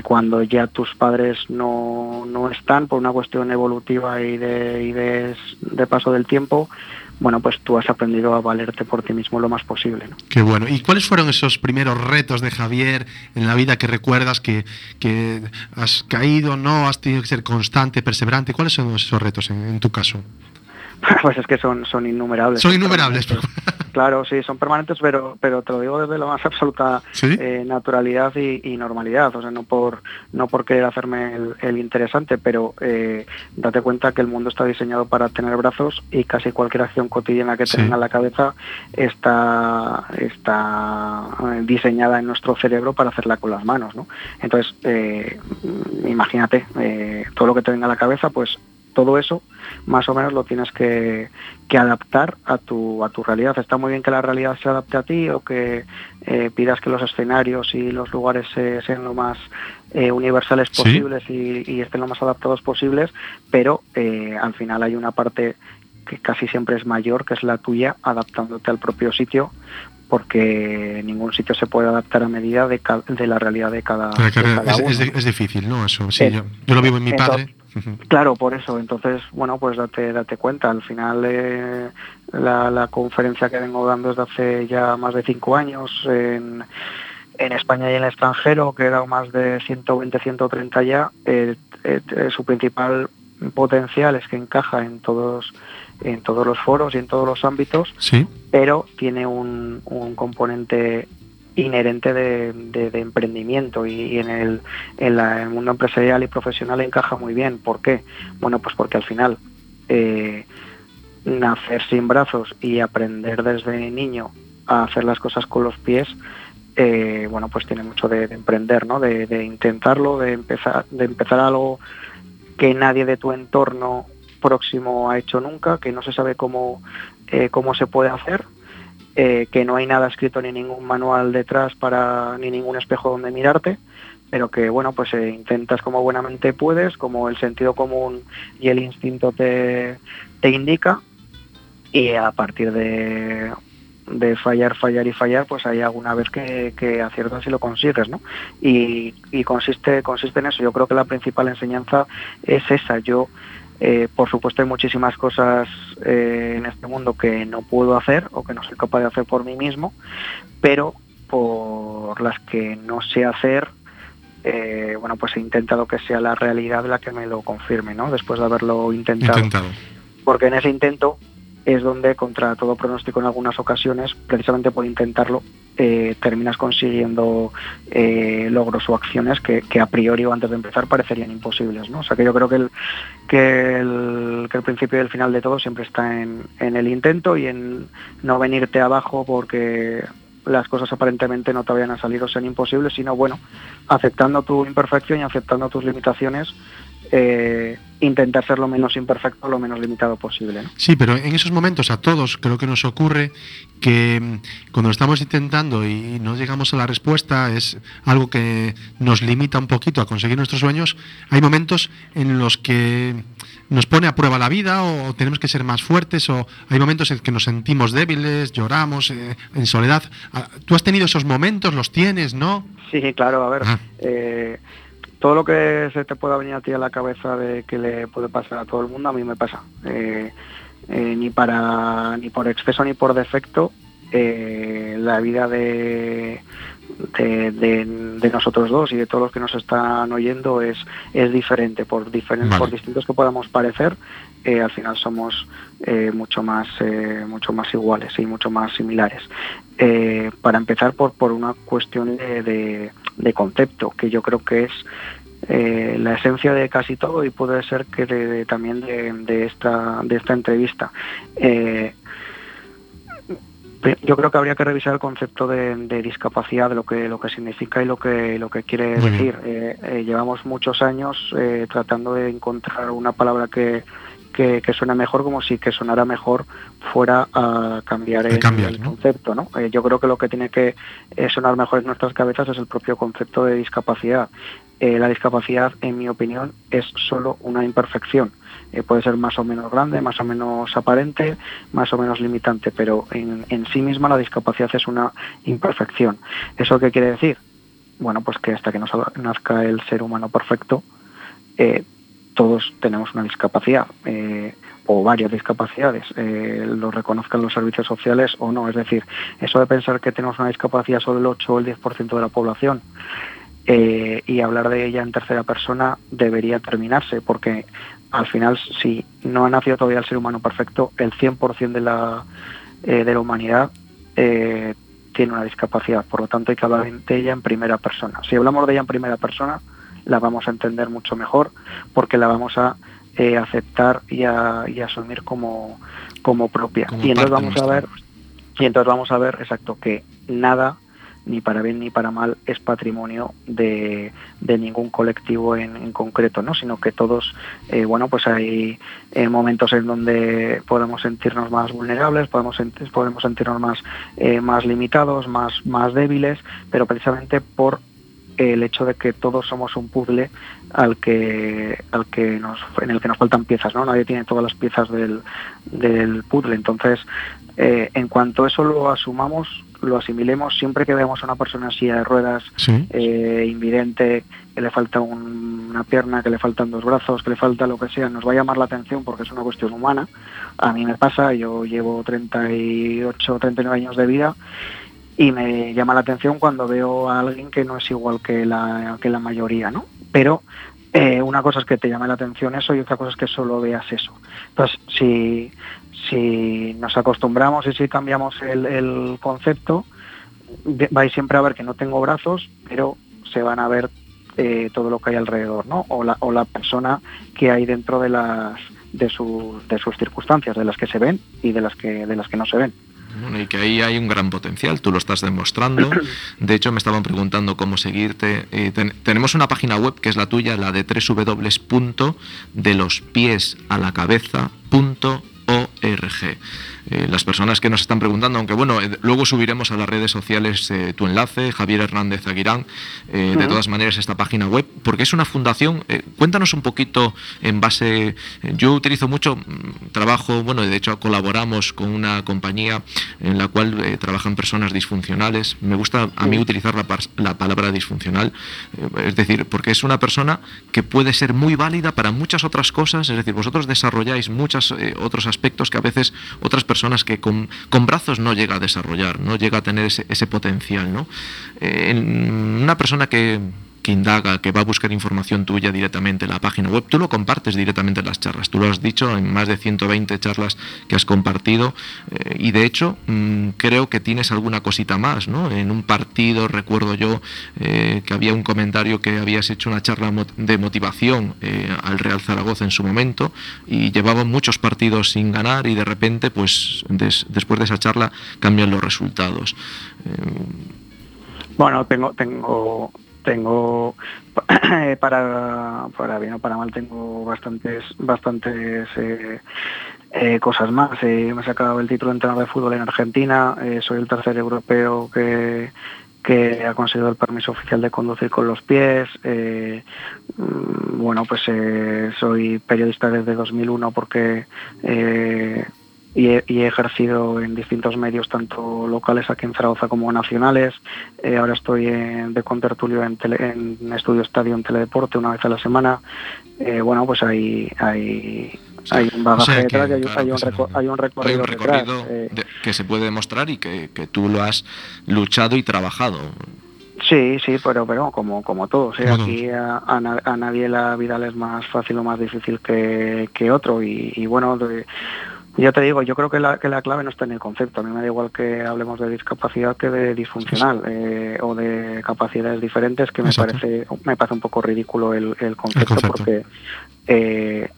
cuando ya tus padres no, no, están por una cuestión evolutiva y de, y de paso del tiempo, bueno, pues tú has aprendido a valerte por ti mismo lo más posible. ¿no?
Qué bueno. ¿Y cuáles fueron esos primeros retos de Javier en la vida que recuerdas que, has caído, no, has tenido que ser constante, perseverante? ¿Cuáles son esos retos en tu caso?
Pues es que son, son innumerables.
Son innumerables.
Claro, sí, son permanentes, pero, pero te lo digo desde la más absoluta eh, naturalidad y, normalidad. O sea, no por, no por querer hacerme el, interesante, pero eh, date cuenta que el mundo está diseñado para tener brazos y casi cualquier acción cotidiana que tenga en la cabeza está, está eh, diseñada en nuestro cerebro para hacerla con las manos. ¿no? Entonces, imagínate, todo lo que te venga a la cabeza, pues todo eso más o menos lo tienes que, adaptar a tu, a tu realidad. Está muy bien que la realidad se adapte a ti o que eh, pidas que los escenarios y los lugares sean lo más eh, universales posibles y, estén lo más adaptados posibles, pero eh, al final hay una parte que casi siempre es mayor, que es la tuya, adaptándote al propio sitio, porque ningún sitio se puede adaptar a medida de, de la realidad de cada,
es, Es, difícil, ¿no? Eso, sí, yo, lo vivo en mi padre.
Claro, por eso. Entonces, bueno, pues date, date cuenta. Al final, eh, la, conferencia que vengo dando desde hace ya más de cinco años en, en España y en el extranjero, que era más de 120, 130 ya, eh, eh, su principal potencial es que encaja en todos en todos los foros y en todos los ámbitos,
¿Sí?
pero tiene un, un componente inherente de, emprendimiento y, en, el, en, el mundo empresarial y profesional encaja muy bien. ¿Por qué? Bueno, pues porque al final eh, nacer sin brazos y aprender desde niño a hacer las cosas con los pies, eh, bueno, pues tiene mucho de, emprender, ¿no? De, intentarlo, de empezar, de empezar algo que nadie de tu entorno próximo ha hecho nunca, que no se sabe cómo, eh, cómo se puede hacer eh, que no hay nada escrito ni ningún manual detrás para ni ningún espejo donde mirarte, pero que bueno, pues eh, intentas como buenamente puedes, como el sentido común y el instinto te, te indica, y a partir de, de fallar, fallar y fallar, pues hay alguna vez que, que aciertas y lo consigues, ¿no? Y, y, consiste, consiste en eso. Yo creo que la principal enseñanza es esa. Yo eh, por supuesto hay muchísimas cosas eh, en este mundo que no puedo hacer o que no soy capaz de hacer por mí mismo, pero por las que no sé hacer, eh, bueno, pues he intentado que sea la realidad la que me lo confirme, ¿no? Después de haberlo intentado. Porque en ese intento es donde, contra todo pronóstico en algunas ocasiones, precisamente por intentarlo, eh, terminas consiguiendo eh, logros o acciones que, a priori o antes de empezar parecerían imposibles. ¿no? O sea que yo creo que el, que el, principio y el final de todo siempre está en, el intento y en no venirte abajo porque las cosas aparentemente no te vayan a salir o sean imposibles, sino bueno, aceptando tu imperfección y aceptando tus limitaciones, eh, intentar ser lo menos imperfecto, lo menos limitado posible. ¿no?
Sí, pero en esos momentos a todos creo que nos ocurre que mm, cuando estamos intentando y no llegamos a la respuesta, es algo que nos limita un poquito a conseguir nuestros sueños, hay momentos en los que nos pone a prueba la vida o tenemos que ser más fuertes o hay momentos en que nos sentimos débiles, lloramos eh, en soledad. Ah, ¿Tú has tenido esos momentos? ¿Los tienes? ¿No?
Sí, claro, a ver.
Ah.
eh, todo lo que se te pueda venir a ti a la cabeza de que le puede pasar a todo el mundo, a mí me pasa. Eh, eh, ni para ni por exceso ni por defecto, eh, la vida de, de, de- de nosotros dos y de todos los que nos están oyendo es, es diferente. Por, diferen-
Vale.
por distintos que podamos parecer, eh, al final somos eh, mucho más eh, mucho más iguales y mucho más similares. Para empezar por, por una cuestión de, de- concepto, que yo creo que es eh, la esencia de casi todo y puede ser que de- de- también de, de esta, de esta entrevista. Eh, yo creo que habría que revisar el concepto de, de discapacidad, lo que lo que significa y lo que lo que quiere decir. Eh, eh, llevamos muchos años eh, tratando de encontrar una palabra que, que, que suene mejor, como si que sonara mejor fuera a cambiar el,
cambiar,
el
¿no?
concepto. ¿no? Eh, yo creo que lo que tiene que eh, sonar mejor en nuestras cabezas es el propio concepto de discapacidad. Eh, la discapacidad, en mi opinión, es solo una imperfección. Eh, puede ser más o menos grande, más o menos aparente, más o menos limitante, pero en, en sí misma la discapacidad es una imperfección. ¿Eso qué quiere decir? Bueno, pues que hasta que nos nazca el ser humano perfecto, eh, todos tenemos una discapacidad eh, o varias discapacidades, eh, lo reconozcan los servicios sociales o no. Es decir, eso de pensar que tenemos una discapacidad solo el 8 o el 10% de la población eh, y hablar de ella en tercera persona debería terminarse, porque al final, si no ha nacido todavía el ser humano perfecto, el 100% de la, de la humanidad tiene una discapacidad. Por lo tanto, hay que hablar de ella en primera persona. Si hablamos de ella en primera persona, la vamos a entender mucho mejor, porque la vamos a eh, aceptar y a, y asumir como, como propia.
Como
y entonces vamos a ver, y entonces vamos a ver, exacto, que nada ni para bien ni para mal es patrimonio de, de ningún colectivo en, en concreto, ¿no? sino que todos, eh, bueno, pues hay eh, momentos en donde podemos sentirnos más vulnerables, podemos, podemos sentirnos más, eh, más limitados, más, más débiles, pero precisamente por el hecho de que todos somos un puzzle al que, al que nos, en el que nos faltan piezas, ¿no? Nadie tiene todas las piezas del, del puzzle. Entonces, eh, en cuanto eso lo asumamos, lo asimilemos, siempre que veamos a una persona en silla de ruedas,
Sí.
eh, invidente, que le falta un- una pierna, que le faltan dos brazos, que le falta lo que sea, nos va a llamar la atención porque es una cuestión humana. A mí me pasa, yo llevo 38, 39 años de vida y me llama la atención cuando veo a alguien que no es igual que la, que la mayoría, ¿no? Pero eh, una cosa es que te llame la atención eso y otra cosa es que solo veas eso. Entonces, si, si nos acostumbramos y si cambiamos el, concepto, vais siempre a ver que no tengo brazos, pero se van a ver eh, todo lo que hay alrededor, ¿no? O la, o la persona que hay dentro de las de, sus de sus circunstancias, de las que se ven y de las que de las que no se ven.
Bueno, y que ahí hay un gran potencial, tú lo estás demostrando. De hecho, me estaban preguntando cómo seguirte. Eh, ten- tenemos una página web que es la tuya, la de www.delospiesAlacabeza.org. Eh, las personas que nos están preguntando, aunque bueno, eh, luego subiremos a las redes sociales eh, tu enlace, Javier Hernández Aguirán, eh, de todas maneras esta página web, porque es una fundación. cuéntanos un poquito en base. Yo utilizo mucho mm, trabajo, bueno, de hecho colaboramos con una compañía en la cual trabajan personas disfuncionales. Me gusta a mí utilizar la, la palabra disfuncional, es decir, porque es una persona que puede ser muy válida para muchas otras cosas, es decir, vosotros desarrolláis muchos otros aspectos que a veces otras personas que con, brazos no llega a desarrollar, no llega a tener ese, ese potencial, ¿no? Eh, una persona que,
que indaga, que va a buscar información tuya directamente en la página web, tú lo compartes directamente en las charlas. Tú lo has dicho en más de 120 charlas que has compartido eh, y de hecho mm, creo que tienes alguna cosita más, ¿no? En un partido recuerdo yo eh, que había un comentario que habías hecho una charla de motivación eh, al Real Zaragoza en su momento y llevaban muchos partidos sin ganar y de repente pues después de esa charla cambian los resultados.
Bueno, tengo, tengo, tengo para, para bien o para mal tengo bastantes, bastantes eh, eh, cosas más. Eh, me he sacado el título de entrenador de fútbol en Argentina. soy el tercer europeo que, que ha conseguido el permiso oficial de conducir con los pies. Mm, bueno, pues soy periodista desde 2001 porque y he, ejercido en distintos medios, tanto locales aquí en Zaragoza como nacionales. Eh, ahora estoy de contertulio en, en Estudio Estadio en Teledeporte una vez a la semana. Eh, bueno, pues hay, hay, hay un bagaje detrás y hay, un, recorrido,
eh. que se puede demostrar y que, tú lo has luchado y trabajado.
Sí, sí, pero, pero como, como todo, aquí a, nadie la vida le es más fácil o más difícil que, que otro y, y bueno, de, yo te digo, yo creo que la, que la clave no está en el concepto. A mí me da igual que hablemos de discapacidad que de disfuncional eh, o de capacidades diferentes, que me parece me parece un poco ridículo el, concepto, porque eh,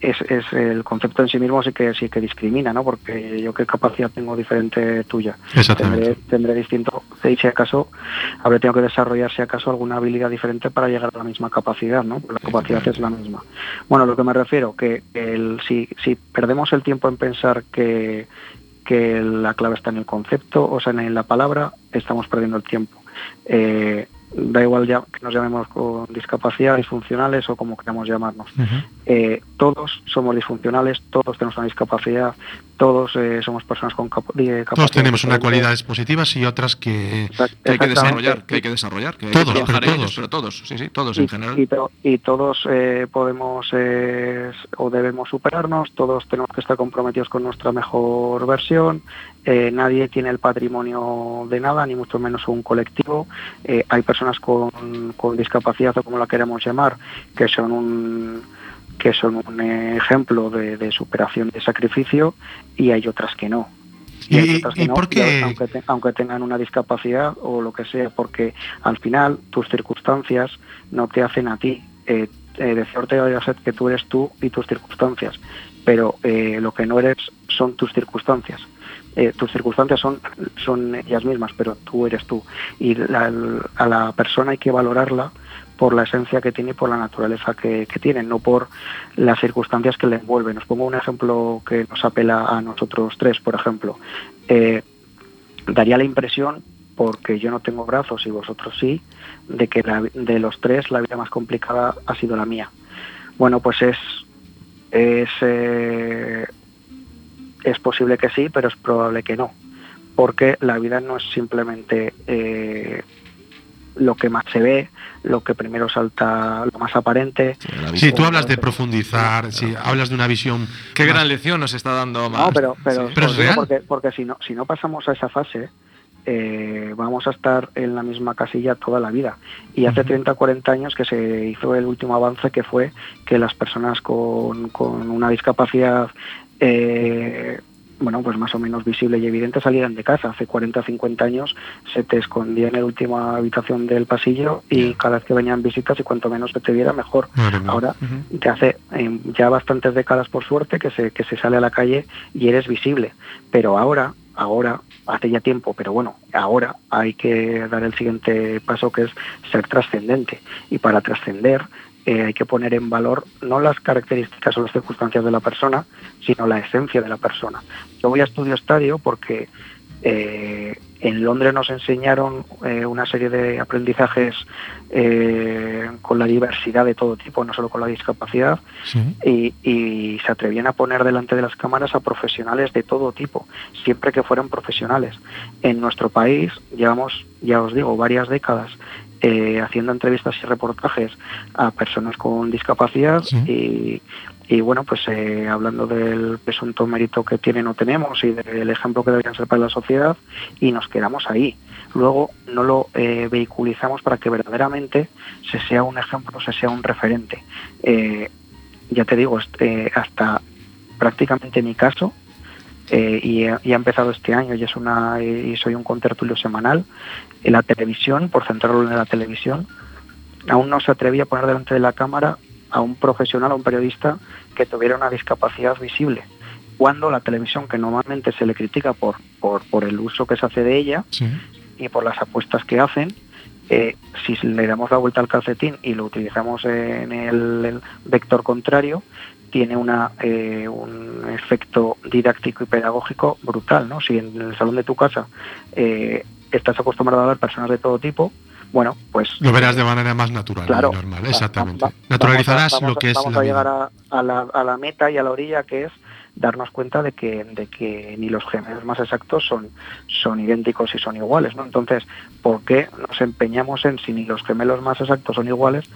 es, es, el concepto en sí mismo sí que sí que discrimina, ¿no? Porque yo qué capacidad tengo diferente tuya. Tendré, tendré distinto, y si acaso habré tenido que desarrollar si acaso alguna habilidad diferente para llegar a la misma capacidad, ¿no? la capacidad es la misma. Bueno, lo que me refiero, que el, si, si perdemos el tiempo en pensar que, que la clave está en el concepto, o sea, en la palabra, estamos perdiendo el tiempo. Eh, da igual ya que nos llamemos con discapacidad, disfuncionales o como queramos llamarnos. Eh, todos somos disfuncionales, todos tenemos una discapacidad, todos eh, somos personas con capacidad.
Todos tenemos unas cualidades positivas y otras que,
hay que desarrollar, que hay que desarrollar, que
todos,
hay que
pero todos.
pero todos, sí, sí, todos en general.
Y, todos eh, podemos o debemos superarnos, todos tenemos que estar comprometidos con nuestra mejor versión, nadie tiene el patrimonio de nada, ni mucho menos un colectivo. hay personas con, con discapacidad o como la queremos llamar, que son un que son un ejemplo de, superación de sacrificio y hay otras que no.
¿Y, por qué?
Aunque, tengan una discapacidad o lo que sea, porque al final tus circunstancias no te hacen a ti. Eh, eh, decía Ortega que tú eres tú y tus circunstancias, pero eh, lo que no eres son tus circunstancias. Eh, tus circunstancias son, son ellas mismas, pero tú eres tú. Y a la persona hay que valorarla por la esencia que tiene y por la naturaleza que, tiene, no por las circunstancias que le envuelven. Os pongo un ejemplo que nos apela a nosotros tres, por ejemplo. Eh, daría la impresión, porque yo no tengo brazos y vosotros sí, de que de los tres la vida más complicada ha sido la mía. Bueno, pues es, eh, es posible que sí, pero es probable que no, porque la vida no es simplemente eh, lo que más se ve, lo que primero salta, lo más aparente.
Sí, tú hablas de profundizar, sí, hablas de una visión.
Qué gran lección nos está dando
No, pero, pero, porque, porque, si, no, si no pasamos a esa fase, eh, vamos a estar en la misma casilla toda la vida. Y hace 30 40 años que se hizo el último avance que fue que las personas con, con una discapacidad eh, bueno, pues más o menos visible y evidente salieran de casa. Hace 40 o 50 años se te escondía en la última habitación del pasillo y cada vez que venían visitas y cuanto menos se te viera mejor. Ahora te hace eh, ya bastantes décadas por suerte que se, que se sale a la calle y eres visible. Pero ahora, ahora, hace ya tiempo, pero bueno, ahora hay que dar el siguiente paso que es ser trascendente. Y para trascender eh, hay que poner en valor no las características o las circunstancias de la persona, sino la esencia de la persona. Yo voy a Estudio Estadio porque eh, en Londres nos enseñaron eh, una serie de aprendizajes con la diversidad de todo tipo, no solo con la discapacidad, y, y, se atrevían a poner delante de las cámaras a profesionales de todo tipo, siempre que fueran profesionales. En nuestro país llevamos, ya os digo, varias décadas eh, haciendo entrevistas y reportajes a personas con discapacidad y, y, bueno, pues eh, hablando del presunto mérito que tienen o tenemos y del ejemplo que deberían ser para la sociedad y nos quedamos ahí. Luego no lo eh, vehiculizamos para que verdaderamente se sea un ejemplo, se sea un referente. ya te digo, hasta prácticamente mi caso, eh, y, ha empezado este año y es una y soy un contertulio semanal en la televisión por centrarlo en la televisión. Aún no se atrevía a poner delante de la cámara a un profesional a un periodista que tuviera una discapacidad visible. Cuando la televisión que normalmente se le critica por por, por el uso que se hace de ella y por las apuestas que hacen eh, si le damos la vuelta al calcetín y lo utilizamos en el vector contrario, tiene una, eh, un efecto didáctico y pedagógico brutal, ¿no? Si en el salón de tu casa eh, estás acostumbrado a ver personas de todo tipo, bueno, pues...
Lo verás de manera más natural normal, exactamente. Naturalizarás lo que es...
Vamos a llegar a, la, a la meta y a la orilla que es darnos cuenta de que, de que ni los gemelos más exactos son, son idénticos y son iguales. ¿no? Entonces, ¿por qué nos empeñamos en si ni los gemelos más exactos son iguales?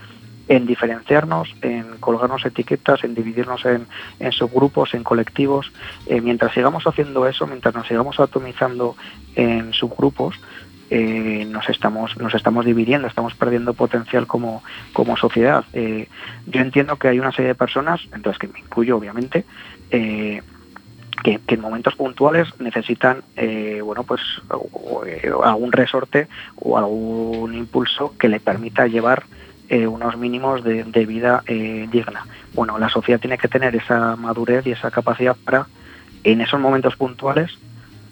En diferenciarnos, en colgarnos etiquetas, en dividirnos en, subgrupos, en colectivos. Eh, mientras sigamos haciendo eso, mientras nos sigamos atomizando en subgrupos, eh, nos estamos nos estamos dividiendo, estamos perdiendo potencial como, como sociedad. Eh, yo entiendo que hay una serie de personas, entonces que me incluyo obviamente, que, en momentos puntuales necesitan bueno pues algún resorte o algún impulso que le permita llevar eh, unos mínimos de, vida eh, digna. Bueno, la sociedad tiene que tener esa madurez y esa capacidad para, en esos momentos puntuales,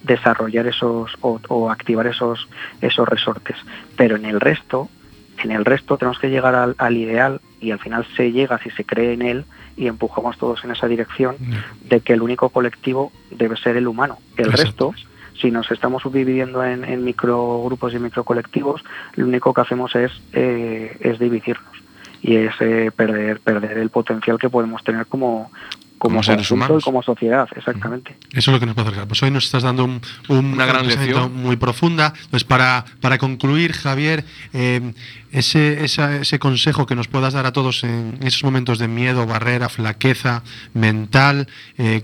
desarrollar esos o, activar esos, esos resortes. Pero en el resto, en el resto tenemos que llegar al, ideal y al final se llega si se cree en él y empujamos todos en esa dirección de que el único colectivo debe ser el humano. El resto si nos estamos subdividiendo en, en microgrupos y microcolectivos, lo único que hacemos es, eh, es dividirnos y es eh, perder, perder el potencial que podemos tener como, como, seres humanos y como sociedad, exactamente.
Eso es lo que nos puede acercar. Pues hoy nos estás dando una gran lección muy profunda. Pues para, para concluir, Javier, eh, ese, ese consejo que nos puedas dar a todos en esos momentos de miedo, barrera, flaqueza mental,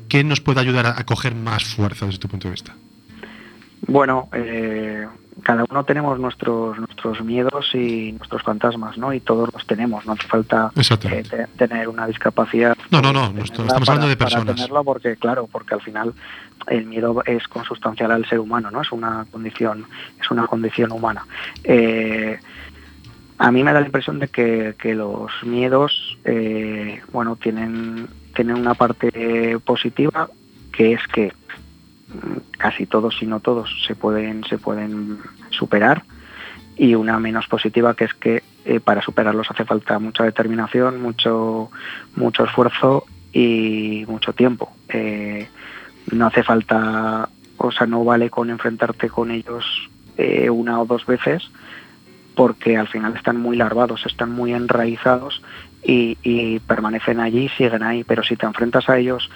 ¿qué nos puede ayudar a coger más fuerza desde tu punto de vista?
Bueno, eh, cada uno tenemos nuestros nuestros miedos y nuestros fantasmas, ¿no? Y todos los tenemos. No hace falta eh, tener una discapacidad.
No, no, no. estamos hablando de personas.
Para tenerlo porque, claro, porque al final el miedo es consustancial al ser humano, ¿no? Es una condición, es una condición humana. Eh, a mí me da la impresión de que, que los miedos, bueno, tienen tienen una parte positiva que es que casi todos, si no todos, se pueden, se pueden superar y una menos positiva que es que eh, para superarlos hace falta mucha determinación, mucho, mucho esfuerzo y mucho tiempo. Eh, no hace falta, o sea, no vale con enfrentarte con ellos eh, una o dos veces porque al final están muy larvados, están muy enraizados y, y permanecen allí, siguen ahí, pero si te enfrentas a ellos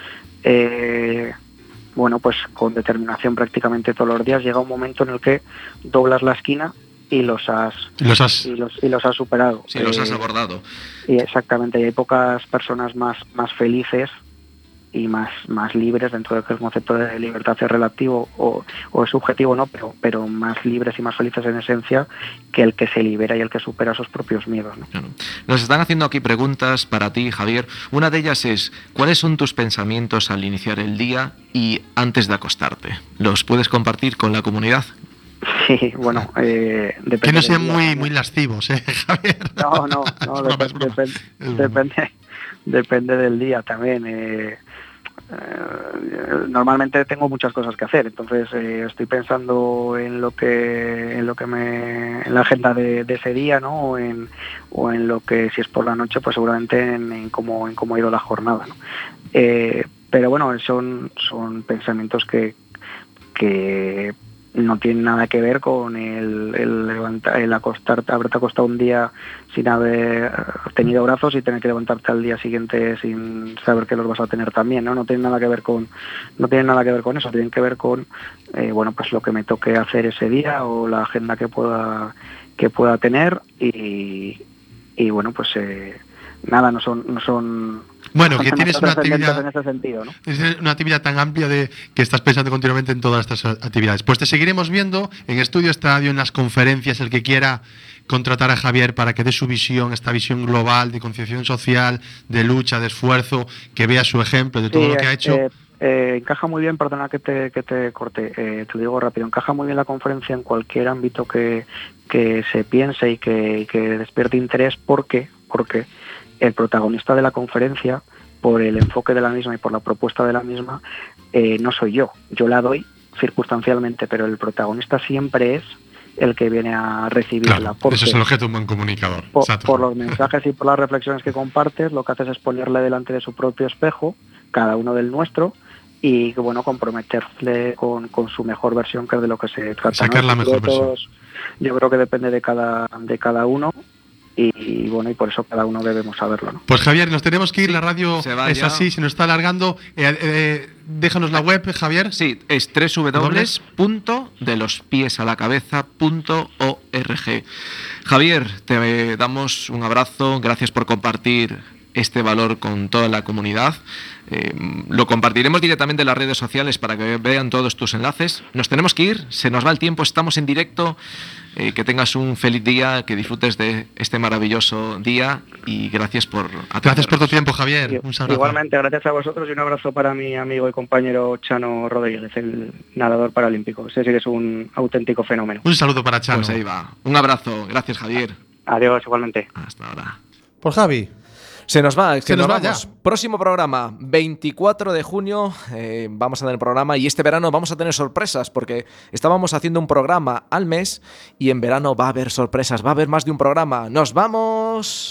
bueno, pues con determinación prácticamente todos los días llega un momento en el que doblas la esquina y los has,
Y los, has...
Y los, has superado.
Sí, los has eh, abordado.
Y exactamente, y hay pocas personas más, más felices y más, más libres dentro de que el concepto de libertad es relativo o, o, es subjetivo, ¿no? Pero, pero más libres y más felices en esencia que el que se libera y el que supera sus propios miedos. ¿no?
Nos están haciendo aquí preguntas para ti, Javier. Una de ellas es, ¿cuáles son tus pensamientos al iniciar el día y antes de acostarte? ¿Los puedes compartir con la comunidad?
Sí, bueno, eh,
depende. Que no sean muy, muy lascivos, ¿eh, Javier?
No, no, no, depende, depende del día también. Eh, eh, normalmente tengo muchas cosas que hacer, entonces eh, estoy pensando en lo que en lo que me en la agenda de, ese día, ¿no? O en, o en lo que si es por la noche, pues seguramente en, cómo en cómo ha ido la jornada, eh, pero bueno, son son pensamientos que que no tiene nada que ver con el, el, levantar, el acostarte, haberte acostado un día sin haber tenido brazos y tener que levantarte al día siguiente sin saber que los vas a tener también, ¿no? No tiene nada que ver con, no tiene nada que ver con eso, tienen que ver con eh, bueno pues lo que me toque hacer ese día o la agenda que pueda que pueda tener y, y bueno, pues eh, nada, no son, no son
Bueno, que tienes una actividad
en ese sentido, ¿no?
Es una actividad tan amplia de que estás pensando continuamente en todas estas actividades. Pues te seguiremos viendo en Estudio Estadio, en las conferencias, el que quiera contratar a Javier para que dé su visión, esta visión global de concienciación social, de lucha, de esfuerzo, que vea su ejemplo de todo
Sí,
lo que ha hecho.
eh, eh, encaja muy bien, perdona que te, que te corte, eh, te lo digo rápido, encaja muy bien la conferencia en cualquier ámbito que, que se piense y que, que despierte interés porque, porque el protagonista de la conferencia, por el enfoque de la misma y por la propuesta de la misma, eh, no soy yo. Yo la doy circunstancialmente, pero el protagonista siempre es el que viene a recibirla.
Claro,
porque
eso es el objeto de un buen comunicador.
por, los mensajes y por las reflexiones que compartes, lo que haces es ponerle delante de su propio espejo, cada uno del nuestro, y bueno, comprometerle con, con su mejor versión, que es de lo que se trata.
Sacar
¿no?
la mejor
todos, Yo creo que depende de cada, de cada uno, y, y bueno, y por eso cada uno debemos saberlo. ¿no?
Pues Javier, nos tenemos que ir, la radio
se va
es
ya.
así, se nos está alargando. Eh, eh, déjanos la web, Javier.
Sí, es www.delospiesalacabeza.org. Javier, te damos un abrazo, gracias por compartir este valor con toda la comunidad. Eh, lo compartiremos directamente en las redes sociales para que vean todos tus enlaces. Nos tenemos que ir, se nos va el tiempo, estamos en directo. Eh, que tengas un feliz día, que disfrutes de este maravilloso día y gracias por
Gracias por tu
atendernos.
tiempo, Javier. Un.
Igualmente, gracias a vosotros y un abrazo para mi amigo y compañero Chano Rodríguez, el nadador paralímpico. Sí que es un auténtico fenómeno.
Un saludo para Chano.
Pues ahí va. Un abrazo, gracias Javier.
Adiós, igualmente.
Hasta ahora.
Por Javi.
Se nos va,
Se nos va
vamos.
ya.
Próximo programa, 24 de junio, eh, vamos a tener programa y este verano vamos a tener sorpresas porque estábamos haciendo un programa al mes y en verano va a haber sorpresas, va a haber más de un programa. ¡Nos vamos!